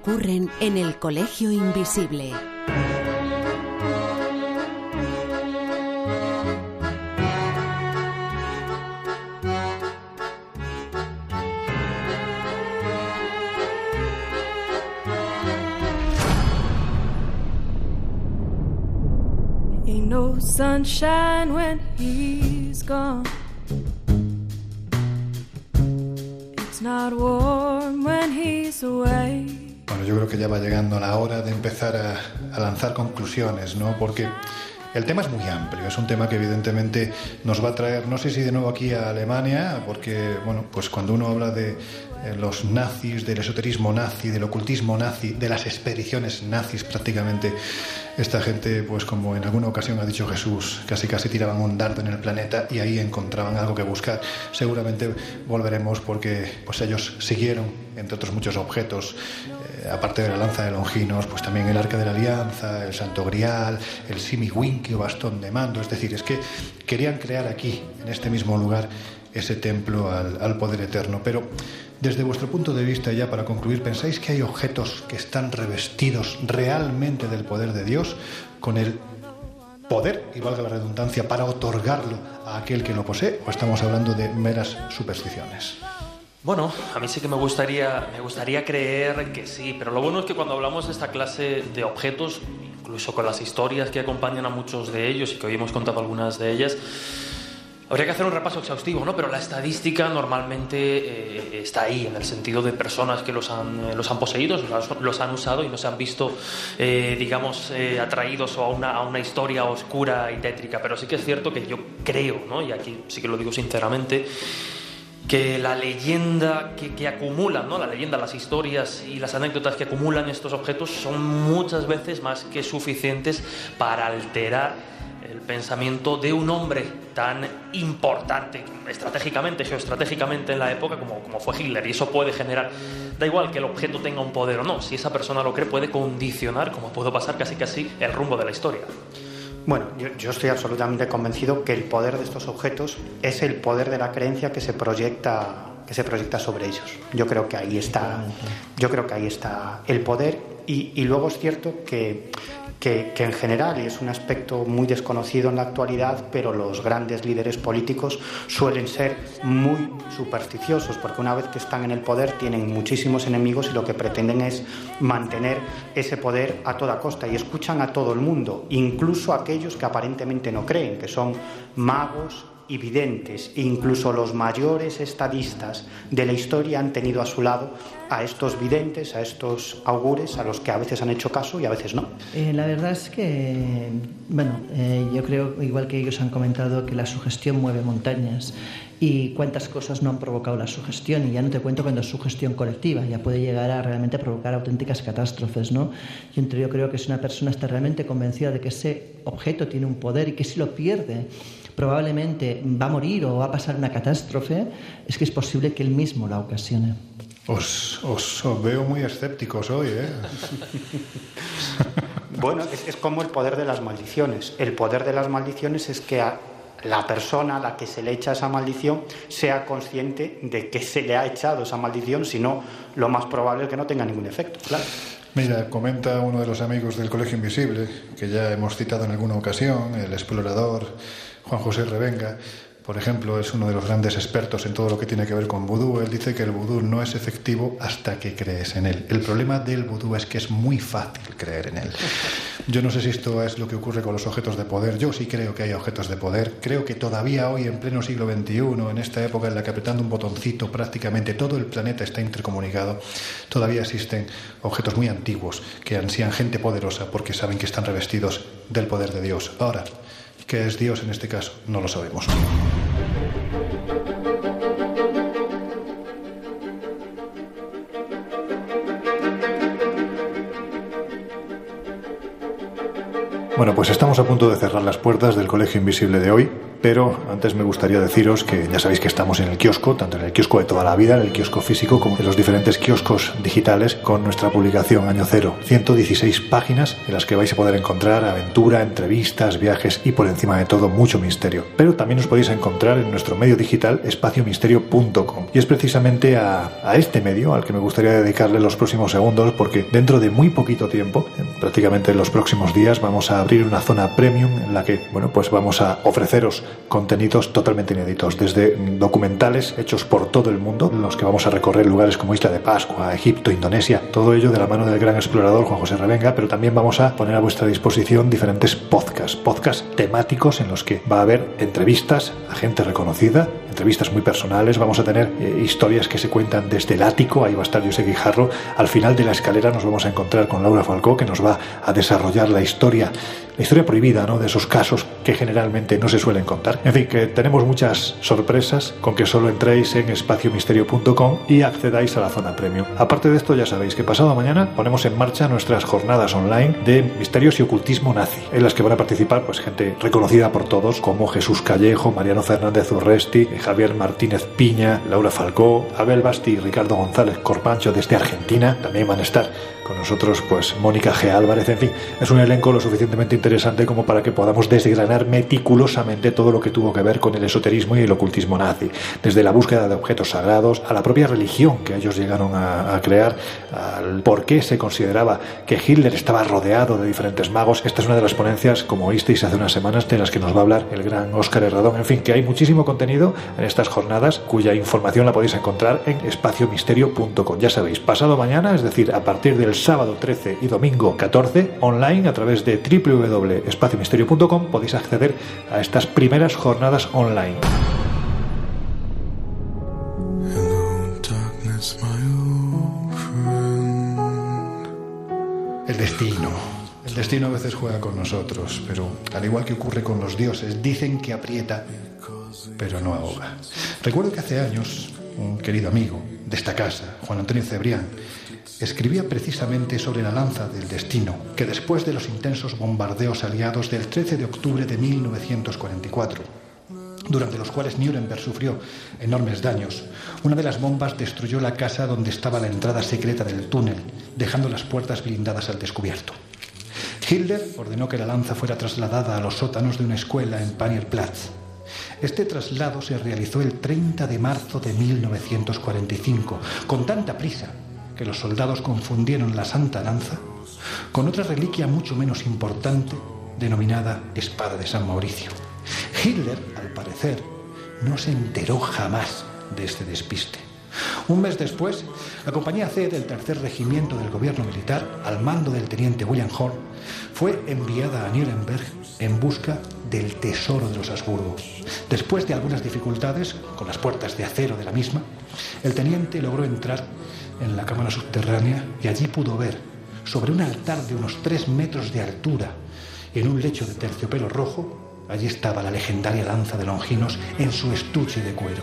Ocurren en el Colegio Invisible. sunshine when va llegando la hora de empezar a, lanzar conclusiones, ¿no? Porque el tema es muy amplio, es un tema que evidentemente nos va a traer, no sé si de nuevo aquí a Alemania, porque, bueno, pues cuando uno habla de eh, los nazis, del esoterismo nazi, del ocultismo nazi, de las expediciones nazis prácticamente, esta gente, pues como en alguna ocasión ha dicho Jesús, casi casi tiraban un dardo en el planeta y ahí encontraban algo que buscar. Seguramente volveremos porque pues ellos siguieron, entre otros muchos objetos, eh, aparte de la lanza de Longinos, pues también el arca de la alianza, el santo grial, el simiwinki o bastón de mando. Es decir, es que querían crear aquí, en este mismo lugar, ese templo al, al poder eterno. Pero desde vuestro punto de vista, ya para concluir, ¿pensáis que hay objetos que están revestidos realmente del poder de Dios con el poder, y valga la redundancia, para otorgarlo a aquel que lo posee? ¿O estamos hablando de meras supersticiones? Bueno, a mí sí que me gustaría, me gustaría creer que sí, pero lo bueno es que cuando hablamos de esta clase de objetos, incluso con las historias que acompañan a muchos de ellos y que hoy hemos contado algunas de ellas, Habría que hacer un repaso exhaustivo, ¿no? Pero la estadística normalmente eh, está ahí, en el sentido de personas que los han, eh, los han poseído, los, han usado y no se han visto, eh, digamos, atraídos a una, a una historia oscura y tétrica. Pero sí que es cierto que yo creo, ¿no? Y aquí sí que lo digo sinceramente, que la leyenda que, que, acumulan, ¿no? la leyenda, las historias y las anécdotas que acumulan estos objetos son muchas veces más que suficientes para alterar el pensamiento de un hombre tan importante estratégicamente, geoestratégicamente en la época como, como fue Hitler. Y eso puede generar, da igual que el objeto tenga un poder o no, si esa persona lo cree puede condicionar, como puede pasar casi casi, el rumbo de la historia. Bueno, yo, yo, estoy absolutamente convencido que el poder de estos objetos es el poder de la creencia que se proyecta que se proyecta sobre ellos. Yo creo que ahí está, yo creo que ahí está el poder y, y luego es cierto que que, en general, y es un aspecto muy desconocido en la actualidad, pero los grandes líderes políticos suelen ser muy supersticiosos, porque una vez que están en el poder tienen muchísimos enemigos y lo que pretenden es mantener ese poder a toda costa y escuchan a todo el mundo, incluso a aquellos que aparentemente no creen, que son magos, evidentes e incluso los mayores estadistas de la historia han tenido a su lado a estos videntes, a estos augures, a los que a veces han hecho caso y a veces no. Eh, la verdad es que, bueno, eh, yo creo, igual que ellos han comentado, que la sugestión mueve montañas. Y cuántas cosas no han provocado la sugestión y ya no te cuento cuando es sugestión colectiva ya puede llegar a realmente provocar auténticas catástrofes no yo, yo creo que si una persona está realmente convencida de que ese objeto tiene un poder y que si lo pierde probablemente va a morir o va a pasar una catástrofe, es que es posible que él mismo la ocasione. Os, os, veo muy escépticos hoy, ¿eh? bueno, es, como el poder de las maldiciones. El poder de las maldiciones es que a la persona a la que se le echa esa maldición sea consciente de que se le ha echado esa maldición, si no, lo más probable es que no tenga ningún efecto. Claro. Mira, comenta uno de los amigos del Colegio Invisible, que ya hemos citado en alguna ocasión, el explorador Juan José Revenga, por ejemplo, es uno de los grandes expertos en todo lo que tiene que ver con vudú. Él dice que el vudú no es efectivo hasta que crees en él. El problema del vudú es que es muy fácil creer en él. Yo no sé si esto es lo que ocurre con los objetos de poder. Yo sí creo que hay objetos de poder. Creo que todavía hoy, en pleno siglo XXI, en esta época en la que apretando un botoncito prácticamente todo el planeta está intercomunicado, todavía existen objetos muy antiguos que ansían gente poderosa porque saben que están revestidos del poder de Dios. Ahora, ¿Qué es Dios en este caso? No lo sabemos. Bueno, pues estamos a punto de cerrar las puertas del Colegio Invisible de hoy, pero antes me gustaría deciros que ya sabéis que estamos en el kiosco, tanto en el kiosco de toda la vida, en el kiosco físico, como en los diferentes kioscos digitales con nuestra publicación Año Cero. 116 páginas en las que vais a poder encontrar aventura, entrevistas, viajes y por encima de todo mucho misterio. Pero también os podéis encontrar en nuestro medio digital espaciomisterio.com. Y es precisamente a, a este medio al que me gustaría dedicarle los próximos segundos porque dentro de muy poquito tiempo, prácticamente en los próximos días, vamos a abrir una zona premium en la que, bueno, pues vamos a ofreceros contenidos totalmente inéditos, desde documentales hechos por todo el mundo, en los que vamos a recorrer lugares como Isla de Pascua, Egipto, Indonesia, todo ello de la mano del gran explorador Juan José Revenga, pero también vamos a poner a vuestra disposición diferentes podcasts, podcasts temáticos en los que va a haber entrevistas a gente reconocida, entrevistas muy personales, vamos a tener eh, historias que se cuentan desde el ático, ahí va a estar José Guijarro, al final de la escalera nos vamos a encontrar con Laura Falcó, que nos va a desarrollar la historia, la historia prohibida, ¿no? De esos casos que generalmente no se suelen contar. En fin, que tenemos muchas sorpresas con que solo entréis en espaciomisterio.com y accedáis a la zona premium. Aparte de esto, ya sabéis que pasado mañana ponemos en marcha nuestras jornadas online de misterios y ocultismo nazi, en las que van a participar pues gente reconocida por todos como Jesús Callejo, Mariano Fernández Urresti, Javier Martínez Piña, Laura Falcó, Abel Basti y Ricardo González Corpancho desde Argentina. También van a estar con nosotros pues Mónica G. Álvarez, en fin, es un elenco lo suficientemente interesante como para que podamos desgranar meticulosamente todo lo que tuvo que ver con el esoterismo y el ocultismo nazi, desde la búsqueda de objetos sagrados a la propia religión que ellos llegaron a, a crear, al por qué se consideraba que Hitler estaba rodeado de diferentes magos. Esta es una de las ponencias, como oísteis hace unas semanas, de las que nos va a hablar el gran Óscar Herradón. En fin, que hay muchísimo contenido en estas jornadas, cuya información la podéis encontrar en espaciomisterio.com. Ya sabéis, pasado mañana, es decir, a partir del sábado 13 y domingo 14 online a través de www.espaciomisterio.com podéis acceder a estas primeras jornadas online. El destino. El destino a veces juega con nosotros, pero al igual que ocurre con los dioses, dicen que aprieta, pero no ahoga. Recuerdo que hace años un querido amigo de esta casa, Juan Antonio Cebrián, escribía precisamente sobre la lanza del destino, que después de los intensos bombardeos aliados del 13 de octubre de 1944, durante los cuales Nuremberg sufrió enormes daños, una de las bombas destruyó la casa donde estaba la entrada secreta del túnel, dejando las puertas blindadas al descubierto. Hitler ordenó que la lanza fuera trasladada a los sótanos de una escuela en Panierplatz. Este traslado se realizó el 30 de marzo de 1945, con tanta prisa que los soldados confundieron la Santa Lanza con otra reliquia mucho menos importante denominada Espada de San Mauricio. Hitler, al parecer, no se enteró jamás de este despiste. Un mes después, la compañía C del tercer regimiento del gobierno militar, al mando del teniente William Horn, fue enviada a Nuremberg en busca del tesoro de los Habsburgo. Después de algunas dificultades con las puertas de acero de la misma, el teniente logró entrar en la cámara subterránea y allí pudo ver, sobre un altar de unos tres metros de altura, en un lecho de terciopelo rojo, allí estaba la legendaria lanza de Longinos en su estuche de cuero.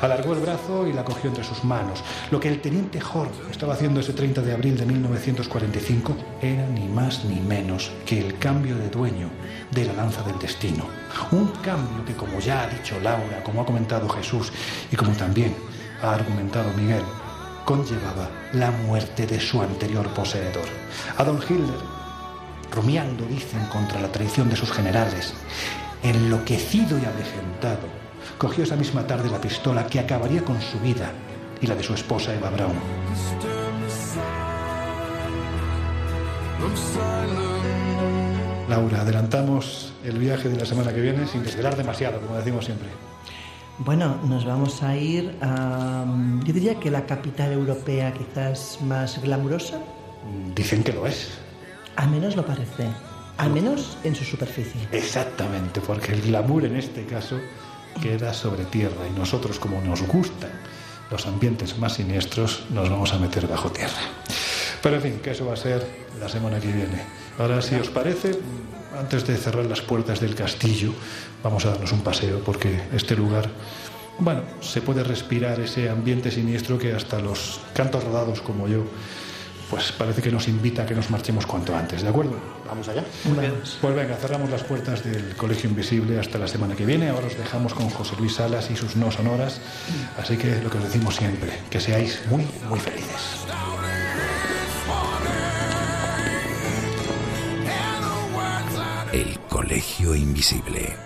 Alargó el brazo y la cogió entre sus manos. Lo que el teniente Horn estaba haciendo ese 30 de abril de 1945 era ni más ni menos que el cambio de dueño de la lanza del destino. Un cambio que, como ya ha dicho Laura, como ha comentado Jesús y como también ha argumentado Miguel, conllevaba la muerte de su anterior poseedor. Adolf Hitler, rumiando, dicen, contra la traición de sus generales, enloquecido y avejentado, cogió esa misma tarde la pistola que acabaría con su vida y la de su esposa Eva Braun. Laura, adelantamos el viaje de la semana que viene sin desvelar demasiado, como decimos siempre. Bueno, nos vamos a ir a, yo diría que la capital europea quizás más glamurosa. Dicen que lo es. Al menos lo parece, al menos en su superficie. Exactamente, porque el glamour en este caso queda sobre tierra y nosotros como nos gustan los ambientes más siniestros nos vamos a meter bajo tierra. Pero en fin, que eso va a ser la semana que viene. Ahora, si os parece, antes de cerrar las puertas del castillo, vamos a darnos un paseo porque este lugar, bueno, se puede respirar ese ambiente siniestro que hasta los cantos rodados como yo, pues parece que nos invita a que nos marchemos cuanto antes, ¿de acuerdo? Vamos allá. Pues venga, cerramos las puertas del Colegio Invisible hasta la semana que viene. Ahora os dejamos con José Luis Salas y sus no sonoras. Así que lo que os decimos siempre, que seáis muy, muy felices. El Colegio Invisible